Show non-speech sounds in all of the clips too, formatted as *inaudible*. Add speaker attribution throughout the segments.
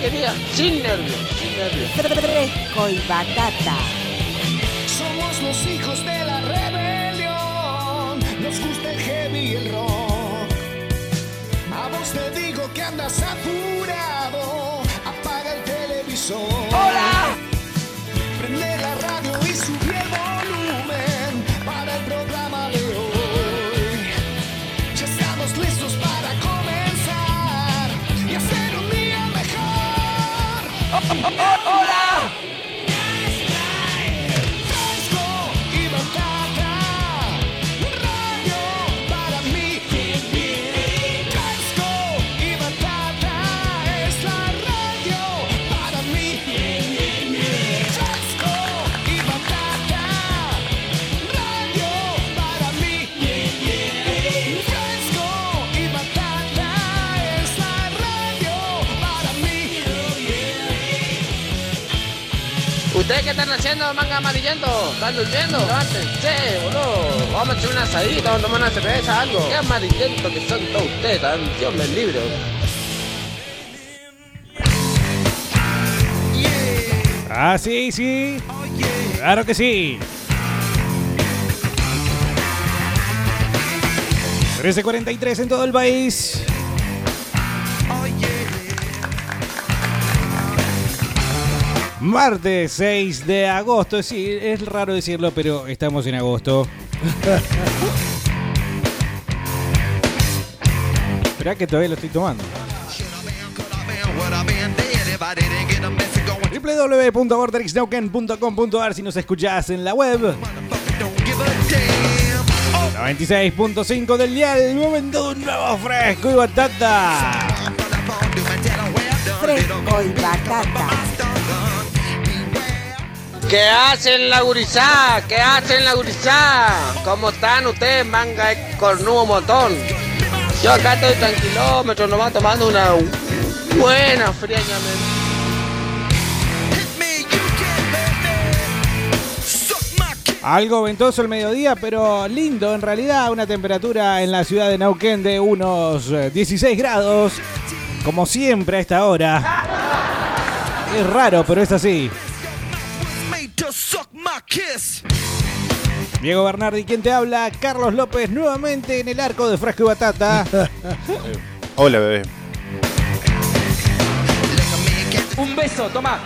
Speaker 1: querida, sin nervios, sin nervios.
Speaker 2: Fresco y batata.
Speaker 3: Somos los hijos de la rebelión. Nos gusta el heavy y el rock. A vos te digo que andas apurado. Mejor.
Speaker 1: ¡Hola! Haciendo, manga amarillento? ¿Están durmiendo? Levántense, boludo. Vamos a echar una asadita, vamos a tomar una cerveza, algo. Qué amarillento que son todos ustedes, tan Dios me libre.
Speaker 4: Ah, sí, sí. Claro que sí. 13.43 en todo el país. Martes 6 de agosto. Sí, es raro decirlo, pero estamos en agosto. *laughs* Esperá que todavía lo estoy tomando. www.vortexnauken.com.ar si nos escuchás en la web. 96.5 del dial, momento de un nuevo fresco y batata.
Speaker 2: Fresco y batata.
Speaker 1: ¿Qué hacen la gurizá? ¿Qué hacen la gurizá? ¿Cómo están ustedes, manga cornudo montón? Yo acá estoy tranquilómetro, nomás tomando una buena fría.
Speaker 4: Algo ventoso el mediodía, pero lindo en realidad. Una temperatura en la ciudad de Neuquén de unos eh, 16 grados. Como siempre a esta hora. Es raro, pero es así. Diego Bernardi, ¿quién te habla? Carlos López, nuevamente en el arco de Frasco y Batata. *laughs*
Speaker 5: Hola, bebé.
Speaker 1: Un beso, toma.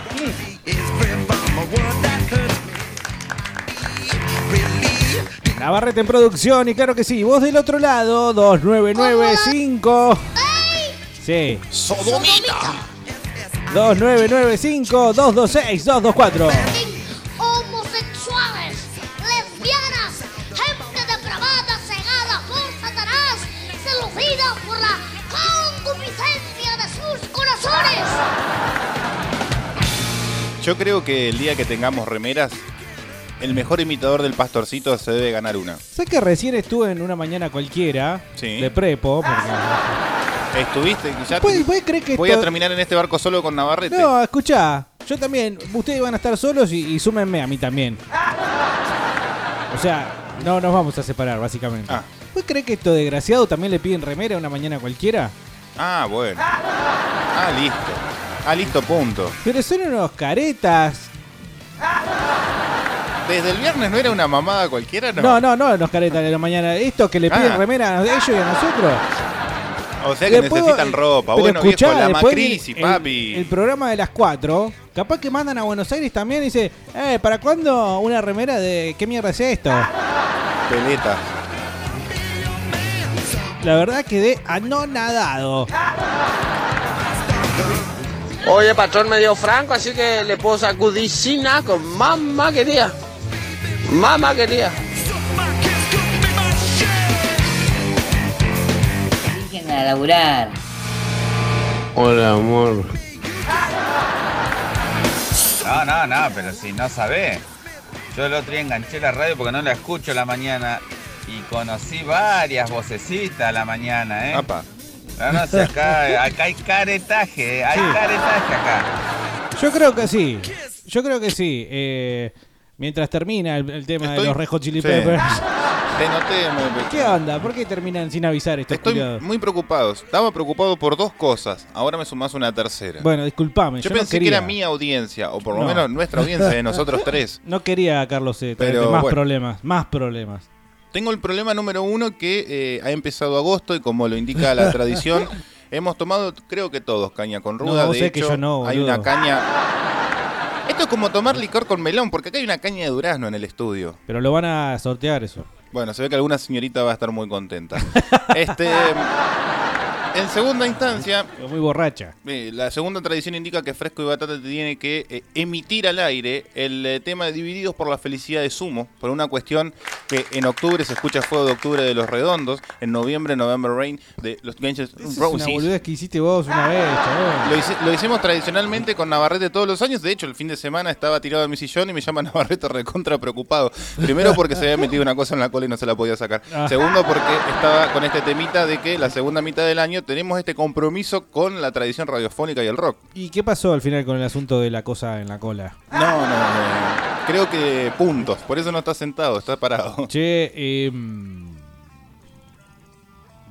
Speaker 4: Navarrete en producción, y claro que sí, vos del otro lado, 2995. Sí.
Speaker 3: Sodomita.
Speaker 4: 2995 226 224.
Speaker 5: Yo creo que el día que tengamos remeras, el mejor imitador del pastorcito se debe ganar una.
Speaker 4: Sé que recién estuve en una mañana cualquiera
Speaker 5: Sí.
Speaker 4: de prepo. porque-
Speaker 5: ¿Estuviste? Ya
Speaker 4: ¿Puede- puede creer que
Speaker 5: Voy
Speaker 4: esto-
Speaker 5: a terminar en este barco solo con Navarrete.
Speaker 4: No, escuchá, yo también, ustedes van a estar solos y, y súmenme a mí también. O sea, no nos vamos a separar, básicamente.
Speaker 5: Ah.
Speaker 4: ¿Vos crees que estos desgraciados también le piden remera a una mañana cualquiera?
Speaker 5: Ah, bueno. Ah, listo. Ah, listo, punto.
Speaker 4: Pero son unos caretas.
Speaker 5: Desde el viernes no era una mamada cualquiera, ¿no?
Speaker 4: No, no, no, unos caretas de la mañana. Estos que le piden
Speaker 5: Ah.
Speaker 4: remera a ellos y a nosotros.
Speaker 5: O sea que
Speaker 4: Después,
Speaker 5: necesitan
Speaker 4: eh,
Speaker 5: ropa.
Speaker 4: pero
Speaker 5: Bueno,
Speaker 4: escuchá,
Speaker 5: viejo, la
Speaker 4: después
Speaker 5: macrisis,
Speaker 4: el-
Speaker 5: papi.
Speaker 4: El, programa de las 4, capaz que mandan a Buenos Aires también y dice, eh, ¿para cuándo una remera de qué mierda es esto?
Speaker 5: Peleta.
Speaker 4: La verdad quedé anonadado.
Speaker 1: Oye, patrón me dio franco, así que le puedo sacudicina con mamá querida. Mamá querida.
Speaker 6: Dejen a laburar.
Speaker 1: Hola, amor.
Speaker 7: No, no, no, pero si no sabés. Yo el otro día enganché la radio porque no la escucho a la mañana y conocí varias vocecitas a la mañana, ¿eh?
Speaker 5: Apa.
Speaker 7: No, no sé, acá, acá hay caretaje, hay caretaje acá.
Speaker 4: Yo creo que sí. Yo creo que sí. Eh, mientras termina el, el tema de los Red Hot Chili
Speaker 5: Sí.
Speaker 4: Peppers.
Speaker 5: Te noté, me-
Speaker 4: ¿Qué onda? ¿Por qué terminan sin avisar estos
Speaker 5: Estoy
Speaker 4: culiados?
Speaker 5: muy preocupado. Estaba preocupado por dos cosas. Ahora me sumás una tercera.
Speaker 4: Bueno, disculpame.
Speaker 5: yo,
Speaker 4: Yo, no
Speaker 5: pensé que era mi audiencia, o por lo
Speaker 4: No.
Speaker 5: menos nuestra audiencia de nosotros *laughs* tres.
Speaker 4: No quería, Carlos, eh,
Speaker 5: Pero
Speaker 4: más
Speaker 5: bueno.
Speaker 4: problemas. Más problemas.
Speaker 5: Tengo el problema número uno que eh, ha empezado agosto y como lo indica la tradición, *laughs* hemos tomado, creo que todos, caña con ruda.
Speaker 4: No,
Speaker 5: de
Speaker 4: que yo no,
Speaker 5: hay una caña. Esto es como tomar licor con melón, porque acá hay una caña de durazno en el estudio.
Speaker 4: Pero lo van a sortear eso.
Speaker 5: Bueno, se ve que alguna señorita va a estar muy contenta. *laughs* este, en segunda instancia,
Speaker 4: Muy borracha.
Speaker 5: eh, la segunda tradición indica que Fresco y Batata tiene que eh, emitir al aire el eh, tema de Divididos por la Felicidad de Sumo, por una cuestión que en octubre se escucha Fuego de Octubre de Los Redondos, en noviembre November Rain de los N'
Speaker 4: Esa es
Speaker 5: Roses.
Speaker 4: una boludez que hiciste vos una vez.
Speaker 5: Lo, hice- lo hicimos tradicionalmente con Navarrete todos los años. De hecho, el fin de semana estaba tirado en mi sillón y me llama *laughs* Navarrete recontra preocupado. Primero porque se había metido una cosa en la cola y no se la podía sacar.
Speaker 4: Ah.
Speaker 5: Segundo porque estaba con este temita de que la segunda mitad del año tenemos este compromiso con la tradición radiofónica y el rock.
Speaker 4: ¿Y qué pasó al final con el asunto de la cosa en la cola?
Speaker 5: No, no, no. Creo que puntos. Por eso no está sentado, está parado. *laughs*
Speaker 4: Che, eh,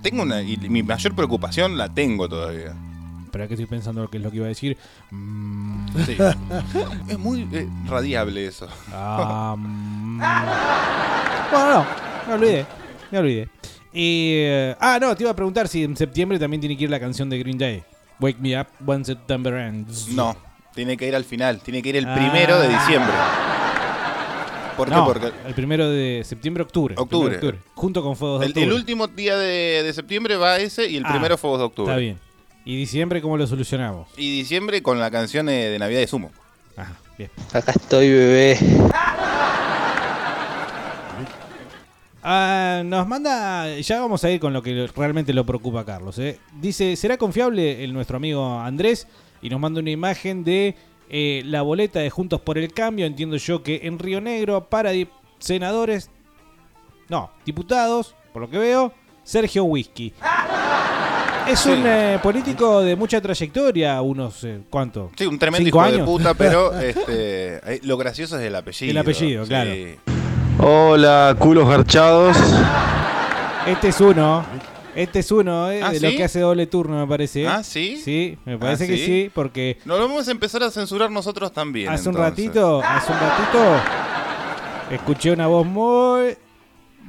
Speaker 5: Tengo una. Y mi mayor preocupación la tengo todavía.
Speaker 4: espera que estoy pensando lo que es lo que iba a decir. Mm,
Speaker 5: Sí. *laughs* es muy eh, radiable eso.
Speaker 4: ah, mm. *laughs* bueno, no, me olvidé. Me olvidé. Eh, ah, no, te iba a preguntar si en septiembre también tiene que ir la canción de Green Day. Wake Me Up When September Ends.
Speaker 5: No, tiene que ir al final, tiene que ir el primero de diciembre. ¿Por qué?
Speaker 4: No,
Speaker 5: Porque
Speaker 4: el primero de septiembre, octubre.
Speaker 5: Octubre.
Speaker 4: primero de junto con Fuegos de
Speaker 5: el,
Speaker 4: Octubre.
Speaker 5: el último día de, de septiembre va ese y el
Speaker 4: Ah,
Speaker 5: primero fue 2 de octubre.
Speaker 4: Está bien. ¿Y diciembre cómo lo solucionamos?
Speaker 5: Y diciembre con la canción eh, de Navidad de Sumo.
Speaker 4: Ajá, bien.
Speaker 1: Acá estoy, bebé.
Speaker 4: Ah, nos manda, ya vamos a ir con lo que realmente lo preocupa a Carlos. ¿eh? Dice, ¿será confiable el nuestro amigo Andrés? Y nos manda una imagen de eh, la boleta de Juntos por el Cambio. Entiendo yo que en Río Negro para senadores, no, diputados, por lo que veo, Sergio Whisky. *laughs* Es
Speaker 5: Sí.
Speaker 4: un eh, político de mucha trayectoria, unos, eh, ¿cuánto?
Speaker 5: Sí, un tremendo
Speaker 4: ¿Cinco
Speaker 5: hijo de
Speaker 4: años?
Speaker 5: puta, pero *laughs* este, eh, lo gracioso es el apellido.
Speaker 4: El apellido,
Speaker 5: Sí.
Speaker 4: claro.
Speaker 8: Hola, culos garchados.
Speaker 4: Este es uno. Este es uno eh,
Speaker 5: ¿Ah,
Speaker 4: de lo
Speaker 5: sí?
Speaker 4: que hace doble turno, me parece.
Speaker 5: ¿Ah, sí?
Speaker 4: Sí, me parece
Speaker 5: ¿Ah,
Speaker 4: que
Speaker 5: sí?
Speaker 4: sí, porque
Speaker 5: Nos lo vamos a empezar a censurar nosotros también.
Speaker 4: hace un ratito, hace un ratito, escuché una voz muy,
Speaker 5: Te,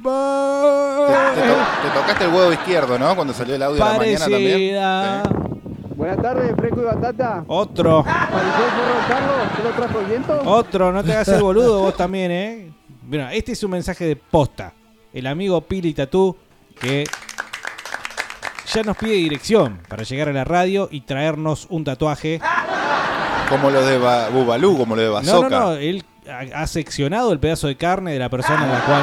Speaker 5: te to- te tocaste el huevo izquierdo, ¿no? Cuando salió el audio de la mañana también.
Speaker 4: parecida.
Speaker 5: Sí.
Speaker 9: Buenas tardes, Fresco y Batata.
Speaker 4: Otro,
Speaker 9: ¿Apareció el forro Carlos? ¿Se lo trajo el viento?
Speaker 4: otro, no te hagas el boludo vos también, ¿eh? Mira, este es un mensaje de posta. El amigo Pili Tatú que ya nos pide dirección para llegar a la radio y traernos un tatuaje.
Speaker 5: Como lo de Ba- Bubalú, como lo de
Speaker 4: No,
Speaker 5: Bazooka.
Speaker 4: no, no, él ha, seccionado el pedazo de carne de la persona a la cual.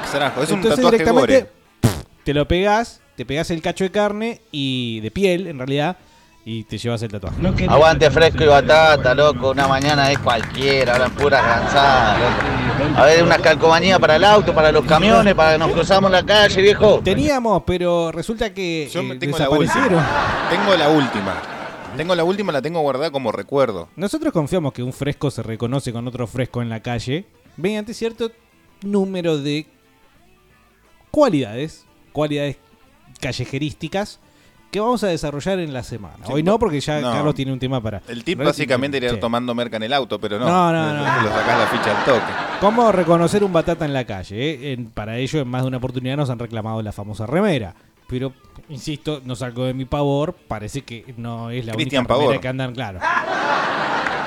Speaker 5: Extrajo. Es un tatuaje
Speaker 4: directamente
Speaker 5: gore.
Speaker 4: te lo pegás, te pegás el cacho de carne y de piel, en realidad, y te llevas el tatuaje.
Speaker 10: Aguante fresco y batata, loco. Una mañana es cualquiera, hablan puras gansadas, loco. A ver, una calcomanía para el auto, para los camiones, para que nos cruzamos la calle, viejo.
Speaker 4: Teníamos, pero resulta que
Speaker 5: Yo
Speaker 4: eh,
Speaker 5: me tengo la
Speaker 4: desaparecieron.
Speaker 5: última. Tengo la última. Tengo la última, la tengo guardada como recuerdo.
Speaker 4: Nosotros confiamos que un fresco se reconoce con otro fresco en la calle mediante cierto número de cualidades, cualidades callejerísticas que vamos a desarrollar en la semana.
Speaker 5: Sí,
Speaker 4: Hoy no, porque ya
Speaker 5: no.
Speaker 4: Carlos tiene un tema para...
Speaker 5: El tip básicamente era ir
Speaker 4: Sí.
Speaker 5: tomando merca en el auto, pero no.
Speaker 4: No, no, no.
Speaker 5: Lo sacás la ficha al toque.
Speaker 4: ¿Cómo reconocer un batata en la calle? eh? En- para ello, en más de una oportunidad nos han reclamado la famosa remera. Pero, insisto, no salgo de mi pavor. Parece que no es la
Speaker 5: Cristian
Speaker 4: única remera
Speaker 5: Pavor.
Speaker 4: que andan, claro.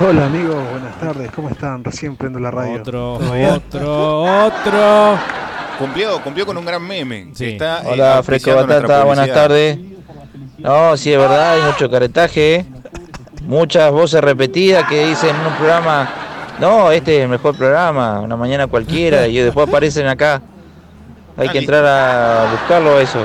Speaker 11: Hola amigos, buenas tardes, ¿cómo están? Recién prendo la radio.
Speaker 4: Otro, otro, *laughs* otro.
Speaker 5: Cumplió, cumplió con un gran meme.
Speaker 4: Sí.
Speaker 5: está, eh,
Speaker 10: Hola, fresco
Speaker 5: auspiciando nuestra
Speaker 10: batata, buenas tardes. No, sí, es verdad, hay mucho caretaje. Muchas voces repetidas que dicen en un programa, no, este es el mejor programa, una mañana cualquiera, y después aparecen acá. Hay que entrar a buscarlo eso.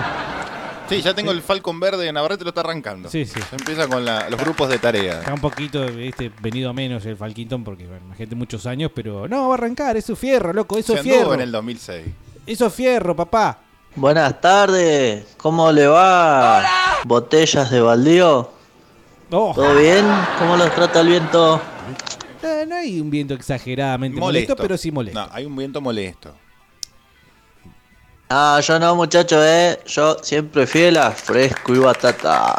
Speaker 5: Sí, ya tengo el Falcon Verde de Navarrete, lo está arrancando.
Speaker 4: Sí, sí.
Speaker 5: Ya empieza con la- los grupos de tarea.
Speaker 4: Está un poquito este, venido a menos el Falquinton porque, bueno, imagínate muchos años, pero no, va a arrancar, eso es fierro, loco, eso es fierro.
Speaker 5: en el 2006.
Speaker 4: Eso es fierro, papá.
Speaker 12: Buenas tardes, ¿cómo le va? ¿Botellas de baldío?
Speaker 4: Oh.
Speaker 12: ¿Todo bien? ¿Cómo los trata el viento?
Speaker 4: No hay un viento exageradamente molesto,
Speaker 5: Molesto.
Speaker 4: pero sí molesto.
Speaker 5: No, hay un viento molesto.
Speaker 12: Ah, yo no, muchacho, eh. Yo siempre fiel a fresco y batata.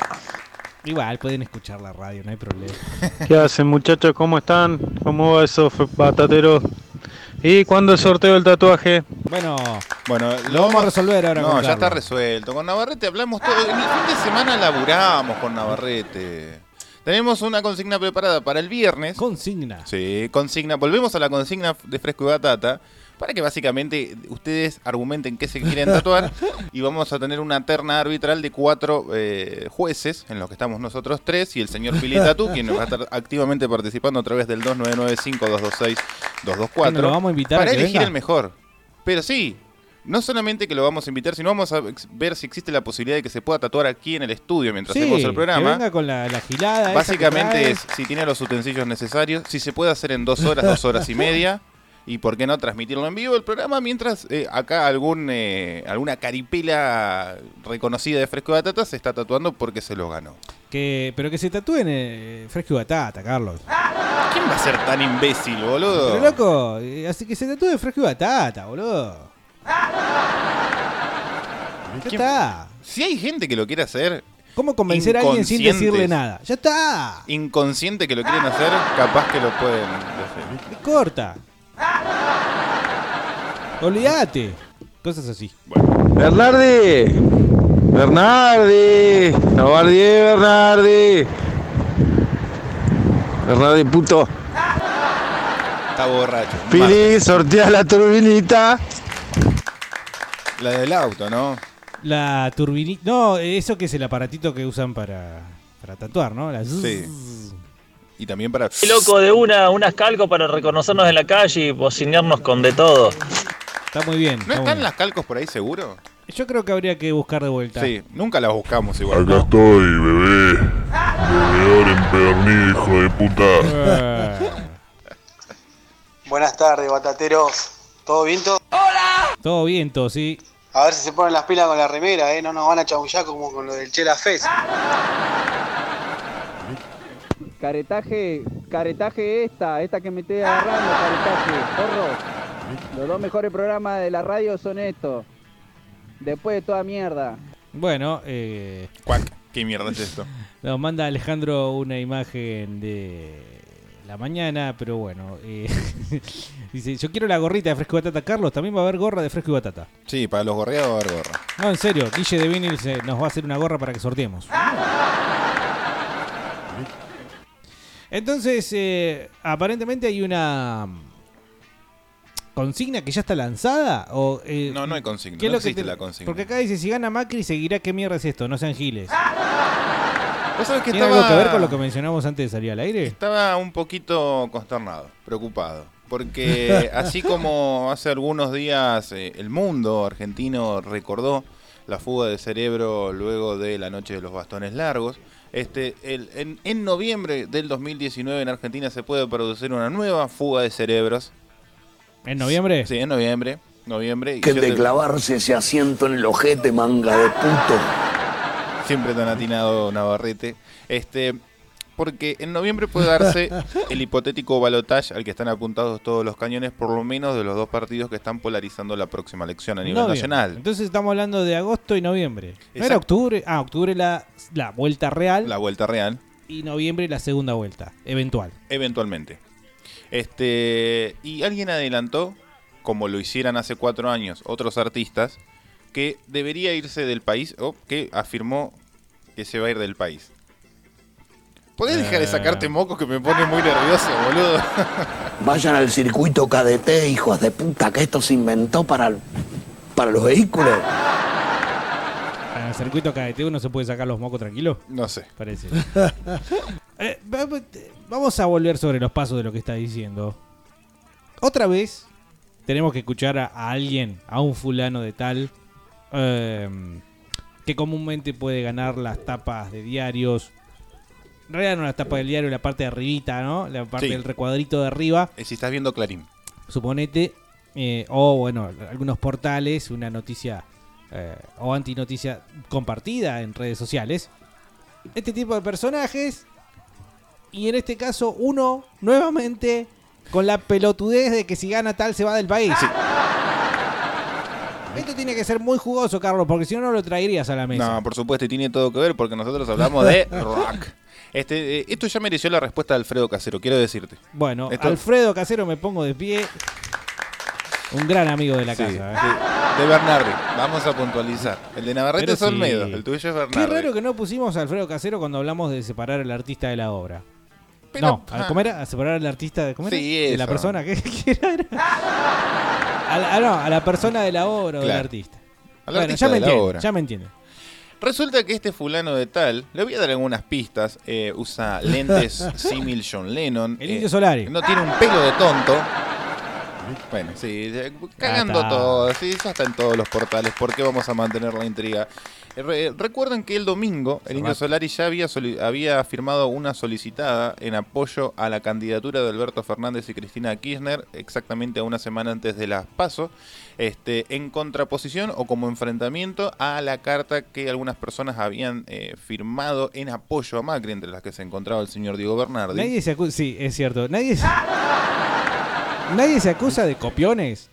Speaker 4: Igual pueden escuchar la radio, no hay problema. *laughs*
Speaker 8: ¿Qué hacen muchachos? ¿Cómo están? ¿Cómo va eso, batateros? ¿Y cuándo el sorteo del tatuaje?
Speaker 4: Bueno,
Speaker 5: Bueno,
Speaker 4: lo vamos a resolver ahora
Speaker 5: No,
Speaker 4: con
Speaker 5: ya está resuelto. Con Navarrete hablamos todo. En el fin de semana laburamos con Navarrete. Tenemos una consigna preparada para el viernes.
Speaker 4: Consigna.
Speaker 5: Sí, consigna. Volvemos a la consigna de fresco y batata. Para que básicamente ustedes argumenten qué se quieren tatuar. *laughs* y vamos a tener una terna arbitral de cuatro eh, jueces, en los que estamos nosotros tres, y el señor Pili Tatu, quien nos va a estar *laughs* activamente participando a través del 2995-226-224.
Speaker 4: ¿Que nos lo vamos a invitar
Speaker 5: Para
Speaker 4: que
Speaker 5: elegir
Speaker 4: venga?
Speaker 5: el mejor. Pero sí, no solamente que lo vamos a invitar, sino vamos a ver si existe la posibilidad de que se pueda tatuar aquí en el estudio mientras
Speaker 4: Sí,
Speaker 5: hacemos el
Speaker 4: que
Speaker 5: programa.
Speaker 4: venga con la, la gilada. que
Speaker 5: Básicamente es si tiene los utensilios necesarios, si se puede hacer en dos horas, dos horas y media, *laughs* y por qué no transmitirlo en vivo el programa mientras eh, acá algún eh, alguna caripela reconocida de Fresco de Batata se está tatuando porque se lo ganó.
Speaker 4: Que, pero que se tatúen eh, fresco y batata, Carlos.
Speaker 5: ¿Quién va a ser tan imbécil, boludo?
Speaker 4: Pero loco, eh, así que se tatúe fresco y batata, boludo. Ya
Speaker 5: ¿Quién-
Speaker 4: está.
Speaker 5: Si hay gente que lo quiere hacer,
Speaker 4: ¿Cómo convencer a alguien sin decirle nada? Ya está.
Speaker 5: inconsciente que lo quieren hacer, capaz que lo pueden hacer.
Speaker 4: Corta. Olvídate. Cosas así.
Speaker 8: Bernardi. Bernardi. Navardi, Bernardi. Bernardi, puto.
Speaker 5: Está borracho.
Speaker 8: Pili, sortea la turbinita.
Speaker 5: La del auto, ¿no?
Speaker 4: La turbinita. No, eso que es el aparatito que usan para, para tatuar, ¿no? La
Speaker 5: Sí. Y también para...
Speaker 13: Loco de una, unas calcos para reconocernos en la calle y bocinearnos con de todo.
Speaker 4: Está muy bien.
Speaker 5: ¿No
Speaker 4: está
Speaker 5: están
Speaker 4: muy
Speaker 5: las calcos por ahí seguro?
Speaker 4: Yo creo que habría que buscar de vuelta.
Speaker 5: Sí, nunca las buscamos igual.
Speaker 14: Acá estoy, bebé. Bebedor empedernido, hijo de puta.
Speaker 4: Eh,
Speaker 9: Buenas tardes, batateros. ¿Todo bien? todo?
Speaker 4: todo bien, todo, sí.
Speaker 9: A ver si se ponen las pilas con la remera, ¿eh? No nos van a chamullar como con lo del Chela Fest.
Speaker 15: Caretaje, caretaje esta, esta que me estoy agarrando, caretaje, porro. Los dos mejores programas de la radio son estos. Después de toda mierda.
Speaker 4: Bueno, eh,
Speaker 5: Cuac, ¿qué mierda es esto? *laughs*
Speaker 4: nos manda Alejandro una imagen de la mañana, pero bueno. eh, *laughs* dice, yo quiero la gorrita de Fresco y Batata. Carlos, también va a haber gorra de Fresco y Batata.
Speaker 5: Sí, para los gorreados va a haber gorra.
Speaker 4: No, en serio, Guille de Vinil se- nos va a hacer una gorra para que sorteemos. *laughs* Entonces, eh, aparentemente hay una consigna que ya está lanzada. O, eh,
Speaker 5: No, no hay consigna,
Speaker 4: ¿qué es
Speaker 5: no
Speaker 4: que
Speaker 5: existe
Speaker 4: te-
Speaker 5: la consigna.
Speaker 4: Porque acá dice, si gana Macri, seguirá qué mierda es esto, no sean giles. *laughs*
Speaker 5: ¿Vos sabés que
Speaker 4: ¿Tiene
Speaker 5: estaba...
Speaker 4: algo que ver con lo que mencionamos antes de salir al aire?
Speaker 5: Estaba un poquito consternado, preocupado. Porque *laughs* así como hace algunos días eh, el mundo argentino recordó la fuga de cerebro luego de la noche de los bastones largos, este, el- en, en noviembre del 2019 en Argentina se puede producir una nueva fuga de cerebros.
Speaker 4: ¿En noviembre?
Speaker 5: Sí, en noviembre. noviembre y
Speaker 16: Que
Speaker 5: yo
Speaker 16: de
Speaker 5: te-
Speaker 16: clavarse ese asiento en el ojete, manga de puto.
Speaker 5: Siempre tan atinado Navarrete. Este, porque en noviembre puede darse *laughs* el hipotético balotaje al que están apuntados todos los cañones, por lo menos de los dos partidos que están polarizando la próxima elección a nivel
Speaker 4: Noviembre.
Speaker 5: nacional.
Speaker 4: Entonces estamos hablando de agosto y noviembre. ¿No era
Speaker 5: Exacto.
Speaker 4: octubre? Ah, octubre la, la vuelta real
Speaker 5: La vuelta real,
Speaker 4: y noviembre la segunda vuelta, eventual.
Speaker 5: eventualmente. Este, y alguien adelantó, como lo hicieran hace cuatro años otros artistas, que debería irse del país, o que afirmó que se va a ir del país. ¿Podés dejar de
Speaker 4: Eh.
Speaker 5: sacarte mocos que me pone muy nervioso, boludo? *laughs*
Speaker 16: Vayan al circuito KDT, hijos de puta, que esto se inventó para, para los vehículos.
Speaker 4: En el circuito KDT uno se puede sacar los mocos tranquilo.
Speaker 5: No sé.
Speaker 4: Parece. *laughs* Eh, vamos a volver sobre los pasos de lo que está diciendo. Otra vez tenemos que escuchar a, a alguien, a un fulano de tal, eh, que comúnmente puede ganar las tapas de diarios. En realidad no las tapas del diario, la parte de arribita, ¿no? La parte
Speaker 5: Sí.
Speaker 4: del recuadrito de arriba.
Speaker 5: Eh, Si estás viendo Clarín.
Speaker 4: Suponete. eh, o bueno, algunos portales, una noticia eh, o antinoticia compartida en redes sociales. Este tipo de personajes. Y en este caso, uno nuevamente con la pelotudez de que si gana tal se va del país. Esto tiene que ser muy jugoso, Carlos, porque si no, no lo traerías a la mesa.
Speaker 5: No, por supuesto, y tiene todo que ver porque nosotros hablamos de *laughs* rock. Este, eh, esto ya mereció la respuesta de Alfredo Casero, quiero decirte.
Speaker 4: Bueno,
Speaker 5: Esto-
Speaker 4: Alfredo Casero, me pongo de pie. Un gran amigo de la
Speaker 5: Sí,
Speaker 4: casa. ¿eh?
Speaker 5: sí, de Bernardi, vamos a puntualizar. El de Navarrete es
Speaker 4: sí.
Speaker 5: Olmedo, el tuyo es Bernardi.
Speaker 4: Qué raro que no pusimos a Alfredo Casero cuando hablamos de separar al artista de la obra.
Speaker 5: Pero-
Speaker 4: no,
Speaker 5: ah.
Speaker 4: ¿cómo era? ¿A separar al artista de, ¿cómo era?
Speaker 5: Sí,
Speaker 4: de la persona? ¿Qué, *laughs* qué era? A la, ah, no, a la persona de la obra o del artista.
Speaker 5: Al
Speaker 4: bueno,
Speaker 5: artista
Speaker 4: ya me
Speaker 5: de la
Speaker 4: entiende,
Speaker 5: obra.
Speaker 4: ya me entiende.
Speaker 5: Resulta que este fulano de tal, le voy a dar algunas pistas, eh, usa lentes *laughs* símil John Lennon.
Speaker 4: El
Speaker 5: eh,
Speaker 4: Indio Solari.
Speaker 5: No tiene un pelo de tonto. Bueno, sí, eh, cagando
Speaker 4: está.
Speaker 5: todo, sí, ya está en todos los portales, ¿por qué vamos a mantener la intriga? Eh, re- recuerden que el domingo el Indio. Solari ya había, había firmado una solicitada en apoyo a la candidatura de Alberto Fernández y Cristina Kirchner, exactamente a una semana antes de las PASO, este, en contraposición o como enfrentamiento a la carta que algunas personas habían eh, firmado en apoyo a Macri, entre las que se encontraba el señor Diego Bernardi.
Speaker 4: Nadie se sí, es cierto. Nadie se, *laughs* nadie se acusa de copiones.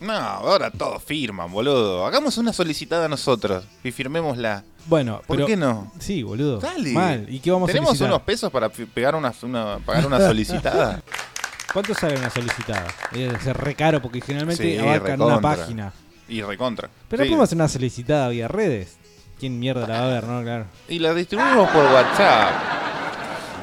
Speaker 5: No, ahora todos firman, boludo. Hagamos una solicitada nosotros y firmémosla.
Speaker 4: Bueno,
Speaker 5: ¿Por
Speaker 4: pero-
Speaker 5: qué no?
Speaker 4: Sí, boludo.
Speaker 5: Dale.
Speaker 4: Mal. ¿Y qué vamos a
Speaker 5: ¿Tenemos unos pesos para pegar una, una- pagar una solicitada? *laughs*
Speaker 4: ¿Cuánto sale una solicitada? Debe ser re caro porque generalmente
Speaker 5: Sí,
Speaker 4: abarcan una página.
Speaker 5: Y recontra.
Speaker 4: Pero
Speaker 5: Sí.
Speaker 4: podemos hacer una solicitada vía redes. ¿Quién mierda la va a ver, no? Claro.
Speaker 5: Y la distribuimos por WhatsApp.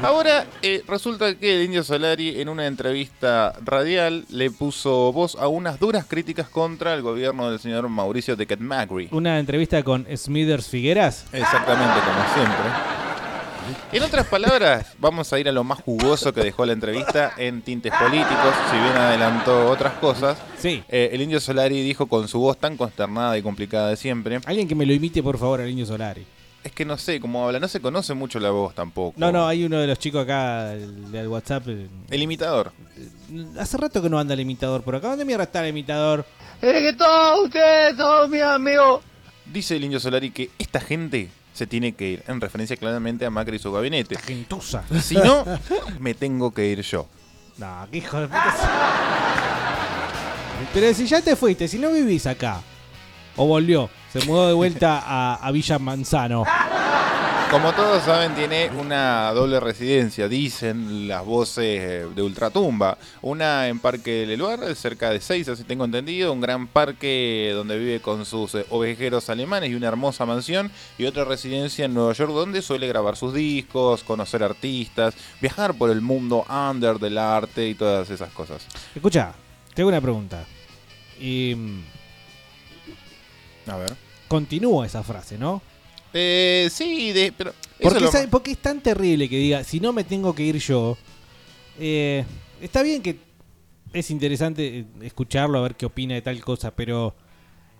Speaker 5: Ahora eh, resulta que el Indio Solari en una entrevista radial le puso voz a unas duras críticas contra el gobierno del señor Mauricio Tequet Macri.
Speaker 4: Una entrevista con Smithers Figueras.
Speaker 5: Exactamente, como siempre. En otras palabras, vamos a ir a lo más jugoso que dejó la entrevista en tintes políticos, si bien adelantó otras cosas.
Speaker 4: Sí.
Speaker 5: Eh, el Indio Solari dijo con su voz tan consternada y complicada de siempre.
Speaker 4: Alguien que me lo imite, por favor, al Indio Solari.
Speaker 5: Es que no sé cómo habla, no se conoce mucho la voz tampoco.
Speaker 4: No, no, hay uno de los chicos acá del, del WhatsApp. eh,
Speaker 5: El imitador.
Speaker 4: Hace rato que no anda el imitador por acá. ¿Dónde mierda está el imitador?
Speaker 1: Es que todos ustedes son mis amigos.
Speaker 5: Dice el Indio Solari que esta gente se tiene que ir, en referencia claramente a Macri y su gabinete.
Speaker 4: Gentuza.
Speaker 5: Si no, me tengo que ir yo.
Speaker 4: No, qué hijo de puta. Pero si ya te fuiste, si no vivís acá. O volvió, se mudó de vuelta a, a Villa Manzano.
Speaker 5: Como todos saben, tiene una doble residencia, dicen las voces eh, de Ultratumba. Una en Parque Leluar, cerca de Seis, así tengo entendido. Un gran parque donde vive con sus eh, ovejeros alemanes y una hermosa mansión. Y otra residencia en Nueva York donde suele grabar sus discos, conocer artistas, viajar por el mundo under del arte y todas esas cosas.
Speaker 4: Escucha, te hago una pregunta. Y.
Speaker 5: A ver.
Speaker 4: Continúa esa frase, ¿no?
Speaker 5: Eh, sí, de, pero...
Speaker 4: Porque,
Speaker 5: es lo-
Speaker 4: sabe- porque es tan terrible que diga, si no me tengo que ir yo. eh, está bien que es interesante eh, escucharlo, a ver qué opina de tal cosa, pero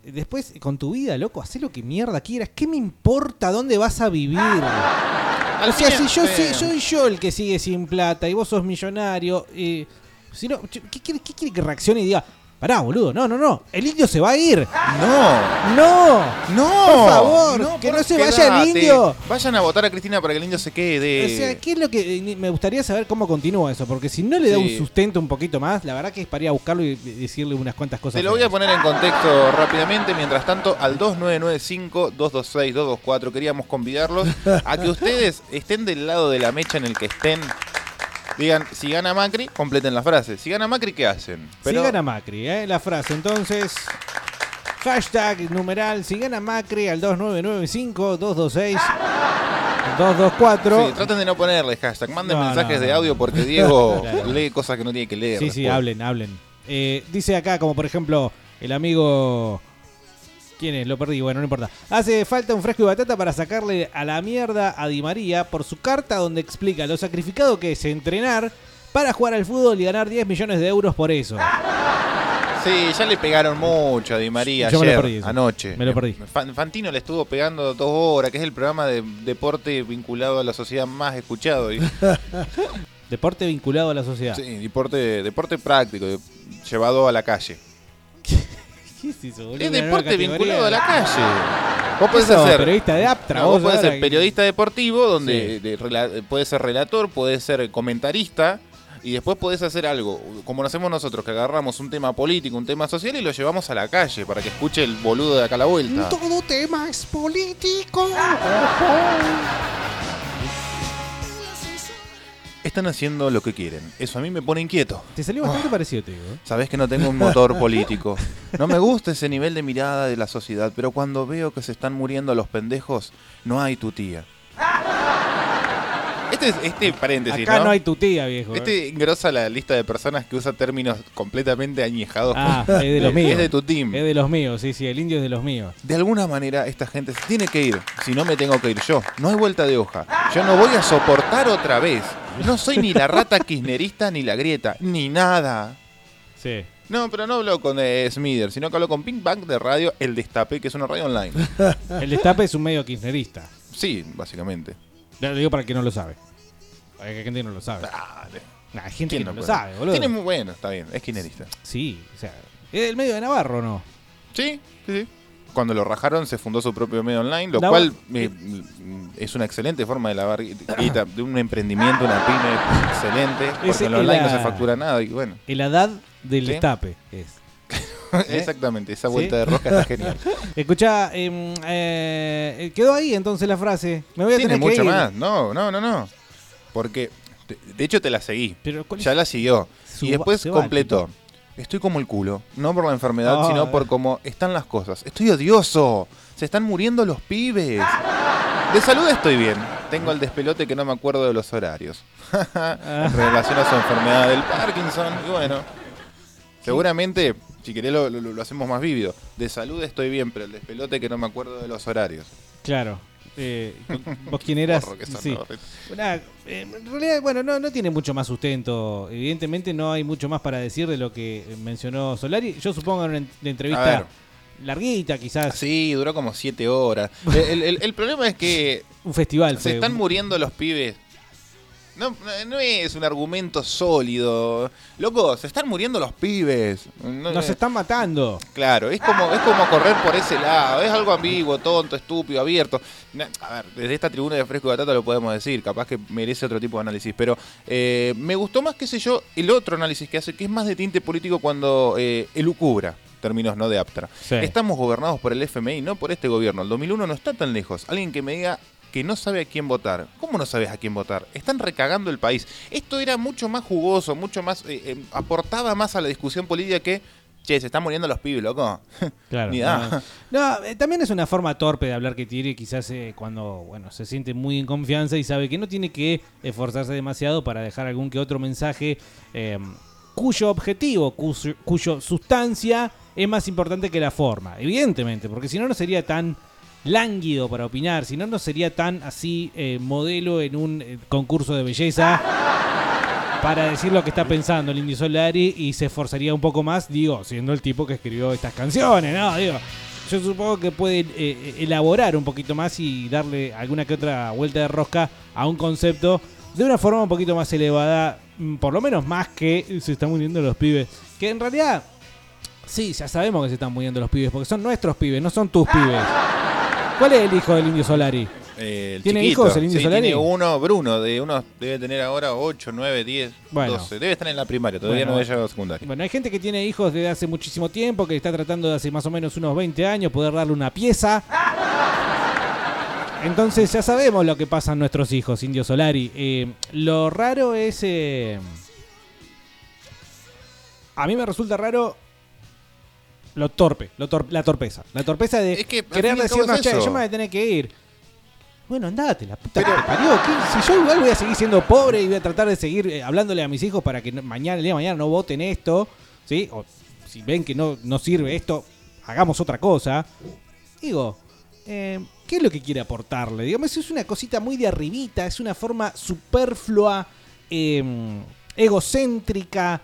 Speaker 4: después con tu vida, loco, haz lo que mierda quieras. ¿Qué me importa dónde vas a vivir?
Speaker 5: Al
Speaker 4: o sea, si yo sé- soy yo el que sigue sin plata y vos sos millonario, eh, si no, ¿qué quiere, qué quiere que reaccione y diga? Pará, boludo, no, no, no, el indio se va a ir.
Speaker 5: No,
Speaker 4: No,
Speaker 5: no,
Speaker 4: por favor, que no se vaya el indio.
Speaker 5: Vayan a votar a Cristina para que el indio se quede.
Speaker 4: O sea, ¿qué es lo que eh, me gustaría saber cómo continúa eso? Porque si no le da
Speaker 5: Sí.
Speaker 4: un sustento un poquito más, la verdad que es para ir a buscarlo y decirle unas cuantas cosas.
Speaker 5: Te lo voy a poner en contexto rápidamente. Mientras tanto, al 2995-226-224 queríamos convidarlos a que *laughs* ustedes estén del lado de la mecha en el que estén. Digan, si gana Macri, completen la frase. Si gana Macri, ¿qué hacen?
Speaker 4: Si gana Macri, ¿eh? la frase. Entonces, hashtag numeral, si gana Macri al 2995-226-224.
Speaker 5: Sí, traten de no ponerle hashtag. Manden
Speaker 4: No,
Speaker 5: mensajes
Speaker 4: no,
Speaker 5: de audio porque *laughs* Diego
Speaker 4: Claro.
Speaker 5: lee cosas que no tiene que leer.
Speaker 4: Sí, sí, hablen, hablen. Eh, dice acá, como por ejemplo, el amigo. ¿Quién es? Lo perdí, bueno, no importa. Hace falta un fresco y batata para sacarle a la mierda a Di María por su carta donde explica lo sacrificado que es entrenar para jugar al fútbol y ganar 10 millones de euros por eso.
Speaker 5: Sí, ya le pegaron mucho a Di María
Speaker 4: Yo me lo perdí eso.
Speaker 5: anoche.
Speaker 4: Me lo perdí.
Speaker 5: Fan- Fantino le estuvo pegando dos horas, que es el programa de deporte vinculado a la sociedad más escuchado. *laughs*
Speaker 4: Deporte vinculado a la sociedad.
Speaker 5: sí, deporte, deporte práctico, llevado a la calle.
Speaker 4: ¿Qué es eso, boludo?
Speaker 5: Es
Speaker 4: Una nueva
Speaker 5: deporte
Speaker 4: categoría.
Speaker 5: vinculado a la calle. Vos podés
Speaker 4: Eso,
Speaker 5: ser
Speaker 4: periodista de Aptra,
Speaker 5: No,
Speaker 4: vos
Speaker 5: podés
Speaker 4: ahora
Speaker 5: ser
Speaker 4: que-
Speaker 5: periodista deportivo, donde
Speaker 4: Sí.
Speaker 5: de rela- puede ser relator, puede ser comentarista, Y después podés hacer algo, como lo hacemos nosotros, que agarramos un tema político, un tema social y lo llevamos a la calle para que escuche el boludo de acá a la vuelta.
Speaker 4: Todo tema es político. *laughs*
Speaker 5: Están haciendo lo que quieren. Eso a mí me pone inquieto.
Speaker 4: Te salió bastante parecido, te digo. ¿eh?
Speaker 5: Sabés que no tengo un motor *laughs* político. No me gusta ese nivel de mirada de la sociedad, pero cuando veo que se están muriendo los pendejos, no hay tu tía. Este, es- este paréntesis,
Speaker 4: Acá no hay tu tía, viejo. ¿eh?
Speaker 5: Este engrosa la lista de personas que usa términos completamente añejados.
Speaker 4: Ah, es de los míos. *laughs*
Speaker 5: Es de tu team.
Speaker 4: Es de los míos, sí, sí, el indio es de los míos.
Speaker 5: De alguna manera esta gente se tiene que ir, si no me tengo que ir yo. No hay vuelta de hoja. Yo no voy a soportar otra vez. No soy ni la rata kirchnerista ni la grieta, ni nada.
Speaker 4: Sí.
Speaker 5: No, pero no hablo con eh, Smither, sino que hablo con Pink Bang de Radio El Destape, que es una radio online. *laughs*
Speaker 4: El destape es un medio kirchnerista.
Speaker 5: Sí, básicamente.
Speaker 4: Lo digo para el que no lo sabe. Hay gente que no lo sabe. Nah, hay gente que
Speaker 5: ¿Quién
Speaker 4: no, lo sabe, boludo.
Speaker 5: Tiene muy bueno, está bien, es kirchnerista.
Speaker 4: Sí, o sea, es el medio de Navarro, ¿no?
Speaker 5: Sí, sí, sí. Cuando lo rajaron se fundó su propio medio online, lo
Speaker 4: La-
Speaker 5: cual eh, mm, es una excelente forma de lavar guita, de un emprendimiento, una pyme excelente, porque
Speaker 4: Ese
Speaker 5: en lo online no se factura nada y bueno.
Speaker 4: El Haddad del
Speaker 5: Sí.
Speaker 4: es. *laughs*
Speaker 5: Exactamente, esa
Speaker 4: ¿Sí?
Speaker 5: vuelta de rosca está genial. *laughs*
Speaker 4: Escucha, quedó ahí entonces la frase. Me voy a
Speaker 5: Tiene
Speaker 4: tener que
Speaker 5: mucho
Speaker 4: ir.
Speaker 5: más, no, no, no, no. Porque, de, hecho te la seguí,
Speaker 4: ¿cuál
Speaker 5: ya la siguió. Y después completó. Estoy como el culo, no por la enfermedad,
Speaker 4: Ah.
Speaker 5: sino por cómo están las cosas. Estoy odioso, se están muriendo los pibes. De salud estoy bien, tengo el despelote que no me acuerdo de los horarios. *laughs* en relación a su enfermedad del Parkinson, y bueno. Seguramente, si querés lo, lo- lo hacemos más vívido. De salud estoy bien, pero el despelote que no me acuerdo de los horarios.
Speaker 4: Claro. Eh, vos quién *laughs* eras. Sí. Una- eh, en realidad, bueno, no, no tiene mucho más sustento. Evidentemente no hay mucho más para decir de lo que mencionó Solari. Yo supongo en una entrevista larguita, quizás.
Speaker 5: Sí, duró como siete horas. El, el- el problema es que
Speaker 4: Un festival.
Speaker 5: se
Speaker 4: fue.
Speaker 5: están muriendo los pibes. No, no es un argumento sólido. Loco, se están muriendo los pibes. No-
Speaker 4: Nos están matando.
Speaker 5: Claro, es como, es como correr por ese lado. Es algo ambiguo, tonto, estúpido, abierto. A ver, desde esta tribuna de Fresco y Batata lo podemos decir. Capaz que merece otro tipo de análisis. Pero eh, me gustó más, qué sé yo, el otro análisis que hace, que es más de tinte político cuando eh, elucubra. Términos no de Aptra.
Speaker 4: Sí.
Speaker 5: Estamos gobernados por el FMI, no por este gobierno. El 2001 no está tan lejos. Alguien que me diga que no sabe a quién votar. ¿Cómo no sabes a quién votar? Están recagando el país. Esto era mucho más jugoso, mucho más. eh, eh, aportaba más a la discusión política que. Che, se están muriendo los pibes, loco. *laughs*
Speaker 4: Claro.
Speaker 5: Ni.
Speaker 4: No, eh, también es una forma torpe de hablar que tiene, quizás cuando bueno se siente muy en confianza y sabe que no tiene que esforzarse demasiado para dejar algún que otro mensaje eh, cuyo objetivo, cuyo, cuyo sustancia es más importante que la forma, evidentemente, porque si no no sería tan lánguido para opinar, si no no sería tan así eh, modelo en un eh, concurso de belleza para decir lo que está pensando el Indio Solari y se esforzaría un poco más, digo, siendo el tipo que escribió estas canciones, ¿no? Digo, yo supongo que puede eh, elaborar un poquito más y darle alguna que otra vuelta de rosca a un concepto de una forma un poquito más elevada, mm, por lo menos más que se están muriendo los pibes. Que en realidad, sí, ya sabemos que se están muriendo los pibes, porque son nuestros pibes, no son tus pibes. ¿Cuál es el hijo del Indio Solari?
Speaker 5: Eh, el
Speaker 4: ¿Tiene
Speaker 5: chiquito.
Speaker 4: hijos el Indio
Speaker 5: Sí,
Speaker 4: Solari?
Speaker 5: Tiene uno, Bruno, de unos, debe tener ahora 8, 9, 10,
Speaker 4: Bueno.
Speaker 5: 12. Debe estar en la primaria, todavía
Speaker 4: Bueno.
Speaker 5: no había llegado a secundaria.
Speaker 4: Bueno, hay gente que tiene hijos desde hace muchísimo tiempo, que está tratando de hace más o menos unos 20 años poder darle una pieza. Entonces ya sabemos lo que pasan nuestros hijos, Indio Solari. Eh, lo raro es... eh, a mí me resulta raro lo torpe, lo tor- la torpeza. La torpeza de
Speaker 5: Es que,
Speaker 4: querer decirnos, che,
Speaker 5: eso".
Speaker 4: yo me voy a tener que ir. Bueno, andate, la puta que te parió. ¿Qué? Si yo igual voy a seguir siendo pobre y voy a tratar de seguir eh, hablándole a mis hijos para que mañana, el día de mañana no voten esto, ¿sí? O si ven que no, no sirve esto, hagamos otra cosa. Digo, eh, ¿qué es lo que quiere aportarle? Digamos, es una cosita muy de arribita, es una forma superflua, eh, egocéntrica,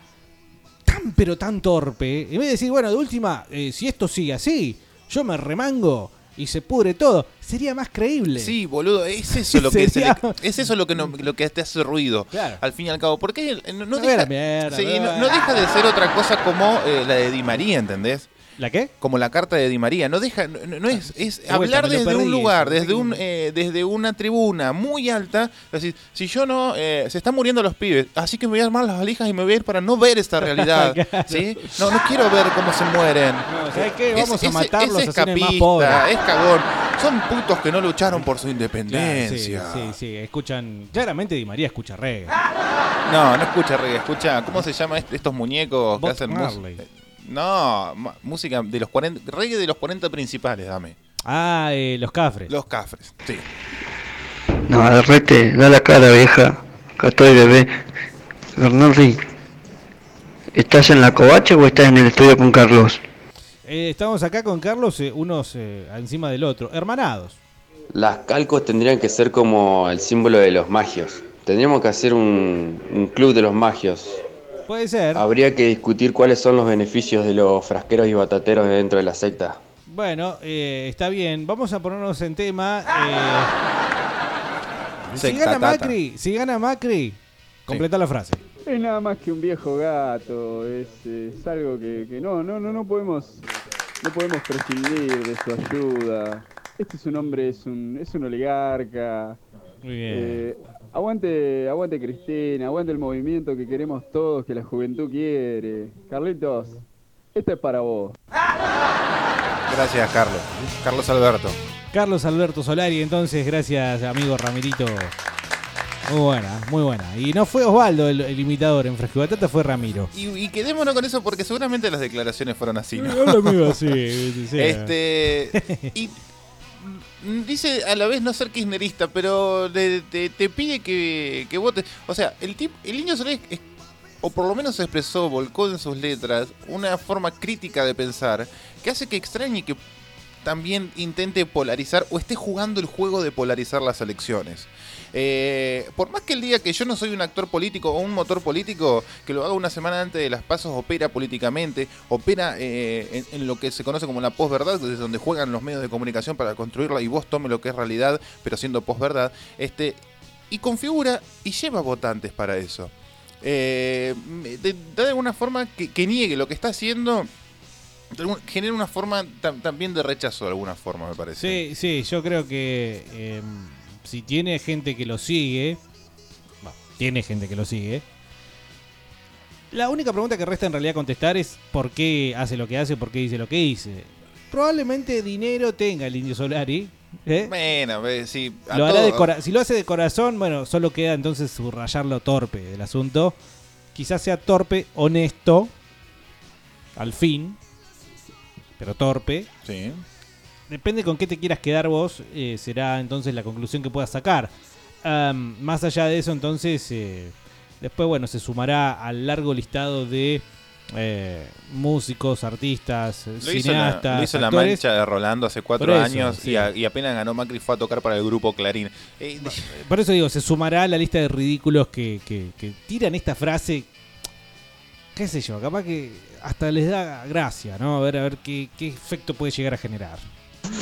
Speaker 4: tan pero tan torpe. En vez de decir, bueno, de última, eh, si esto sigue así, yo me remango y se pudre todo, sería más creíble.
Speaker 5: Sí, boludo, es eso lo *laughs* que, se
Speaker 4: Sería-
Speaker 5: le- es eso lo que, no- lo que te hace ruido.
Speaker 4: Claro.
Speaker 5: Al fin y al cabo, porque no, no
Speaker 4: No
Speaker 5: deja,
Speaker 4: era mierda,
Speaker 5: sí,
Speaker 4: no-
Speaker 5: no- no deja de ser otra cosa como eh, la de Di María, ¿entendés?
Speaker 4: ¿La qué?
Speaker 5: Como la carta de Di María. No deja, no, no es, es
Speaker 4: De vuelta,
Speaker 5: hablar desde
Speaker 4: perdí,
Speaker 5: un lugar, desde un, eh, desde una tribuna muy alta. Es decir, si yo no, eh, se están muriendo los pibes, así que me voy a armar las valijas y me voy a ir para no ver esta realidad. *laughs*
Speaker 4: Claro.
Speaker 5: ¿sí? No, no quiero ver cómo se mueren.
Speaker 4: ¿sabes qué?
Speaker 5: Es-
Speaker 4: Vamos a matarlos, hacerles más
Speaker 5: escapista. Es cagón. Son putos que no lucharon por su
Speaker 4: Claro, sí,
Speaker 5: independencia.
Speaker 4: sí, sí, escuchan. Claramente Di María escucha reggae.
Speaker 5: No, no escucha reggae, escucha, ¿cómo se llama este- estos muñecos que hacen música? No, ma- música de los 40, reggae de los 40 principales, dame.
Speaker 4: Ah, eh, los cafres.
Speaker 5: Los cafres, sí.
Speaker 17: No, agarrete, da la cara, vieja. Acá estoy, bebé. Bernardi, ¿estás en la covacha o estás en el estudio con Carlos?
Speaker 4: Eh, estamos acá con Carlos, eh, unos eh, encima del otro, hermanados.
Speaker 18: Las calcos tendrían que ser como el símbolo de los magios. Tendríamos que hacer un, un club de los magios.
Speaker 4: Puede ser.
Speaker 18: Habría que discutir cuáles son los beneficios de los frasqueros y batateros dentro de la secta.
Speaker 4: Bueno, eh, está bien. Vamos a ponernos en tema. eh, si gana. Macri, si gana Macri, completa la frase.
Speaker 15: Es nada más que un viejo gato, es, es algo que, que no, no, no, no podemos, no podemos prescindir de su ayuda. Este es un hombre, es un, es un oligarca.
Speaker 4: Muy bien.
Speaker 15: Eh, aguante, aguante Cristina, aguante el movimiento que queremos todos, que la juventud quiere. Carlitos, este es para vos.
Speaker 5: Gracias, Carlos. Carlos Alberto.
Speaker 4: Carlos Alberto Solari, entonces, gracias, amigo Ramirito. Muy buena, muy buena. Y no fue Osvaldo el, el imitador en Fresco Batata, fue Ramiro.
Speaker 5: Y, y quedémonos con eso porque seguramente las declaraciones fueron así, ¿no?
Speaker 4: Habla amigo, sí, sí, sí. *laughs*
Speaker 5: Este. Y *laughs* dice a la vez no ser kirchnerista, pero le- te, pide que, que votes. O sea, el tipo, el niño Solís, es- o por lo menos expresó, volcó en sus letras, una forma crítica de pensar que hace que extrañe que también intente polarizar o esté jugando el juego de polarizar las elecciones. Eh, por más que el día que yo no soy un actor político o un motor político, que lo haga una semana antes de las pasos, opera políticamente, opera eh, en, lo que se conoce como la posverdad, desde donde juegan los medios de comunicación para construirla y vos tome lo que es realidad, pero siendo posverdad, este, y configura y lleva votantes para eso. Eh, de, alguna forma que, niegue lo que está haciendo genera una forma tam- también de rechazo de alguna forma me parece
Speaker 4: Sí, sí, yo creo que eh, si tiene gente que lo sigue, bah, tiene gente que lo sigue, la única pregunta que resta en realidad contestar es por qué hace lo que hace, por qué dice lo que dice. Probablemente dinero tenga el Indio Solari. ¿eh?
Speaker 5: bueno eh, sí a
Speaker 4: Lo hará
Speaker 5: todo-
Speaker 4: de cora- si lo hace de corazón, bueno, solo queda entonces subrayar lo torpe del asunto. Quizás sea torpe, honesto, al fin, pero torpe.
Speaker 5: Sí.
Speaker 4: Depende con qué te quieras quedar vos, eh, será entonces la conclusión que puedas sacar. Más allá de eso, entonces, eh, después, bueno, se sumará al largo listado de eh, músicos, artistas,
Speaker 5: Lo hizo, la,
Speaker 4: cineastas,
Speaker 5: lo hizo la mancha de Rolando hace cuatro
Speaker 4: eso,
Speaker 5: años
Speaker 4: sí.
Speaker 5: y, a- y apenas ganó Macri fue a tocar para el grupo Clarín. Eh,
Speaker 4: Por eso digo, se sumará a la lista de ridículos que, que- que tiran esta frase. Qué sé yo, capaz que hasta les da gracia, ¿no? A ver, a ver qué, qué efecto puede llegar a generar.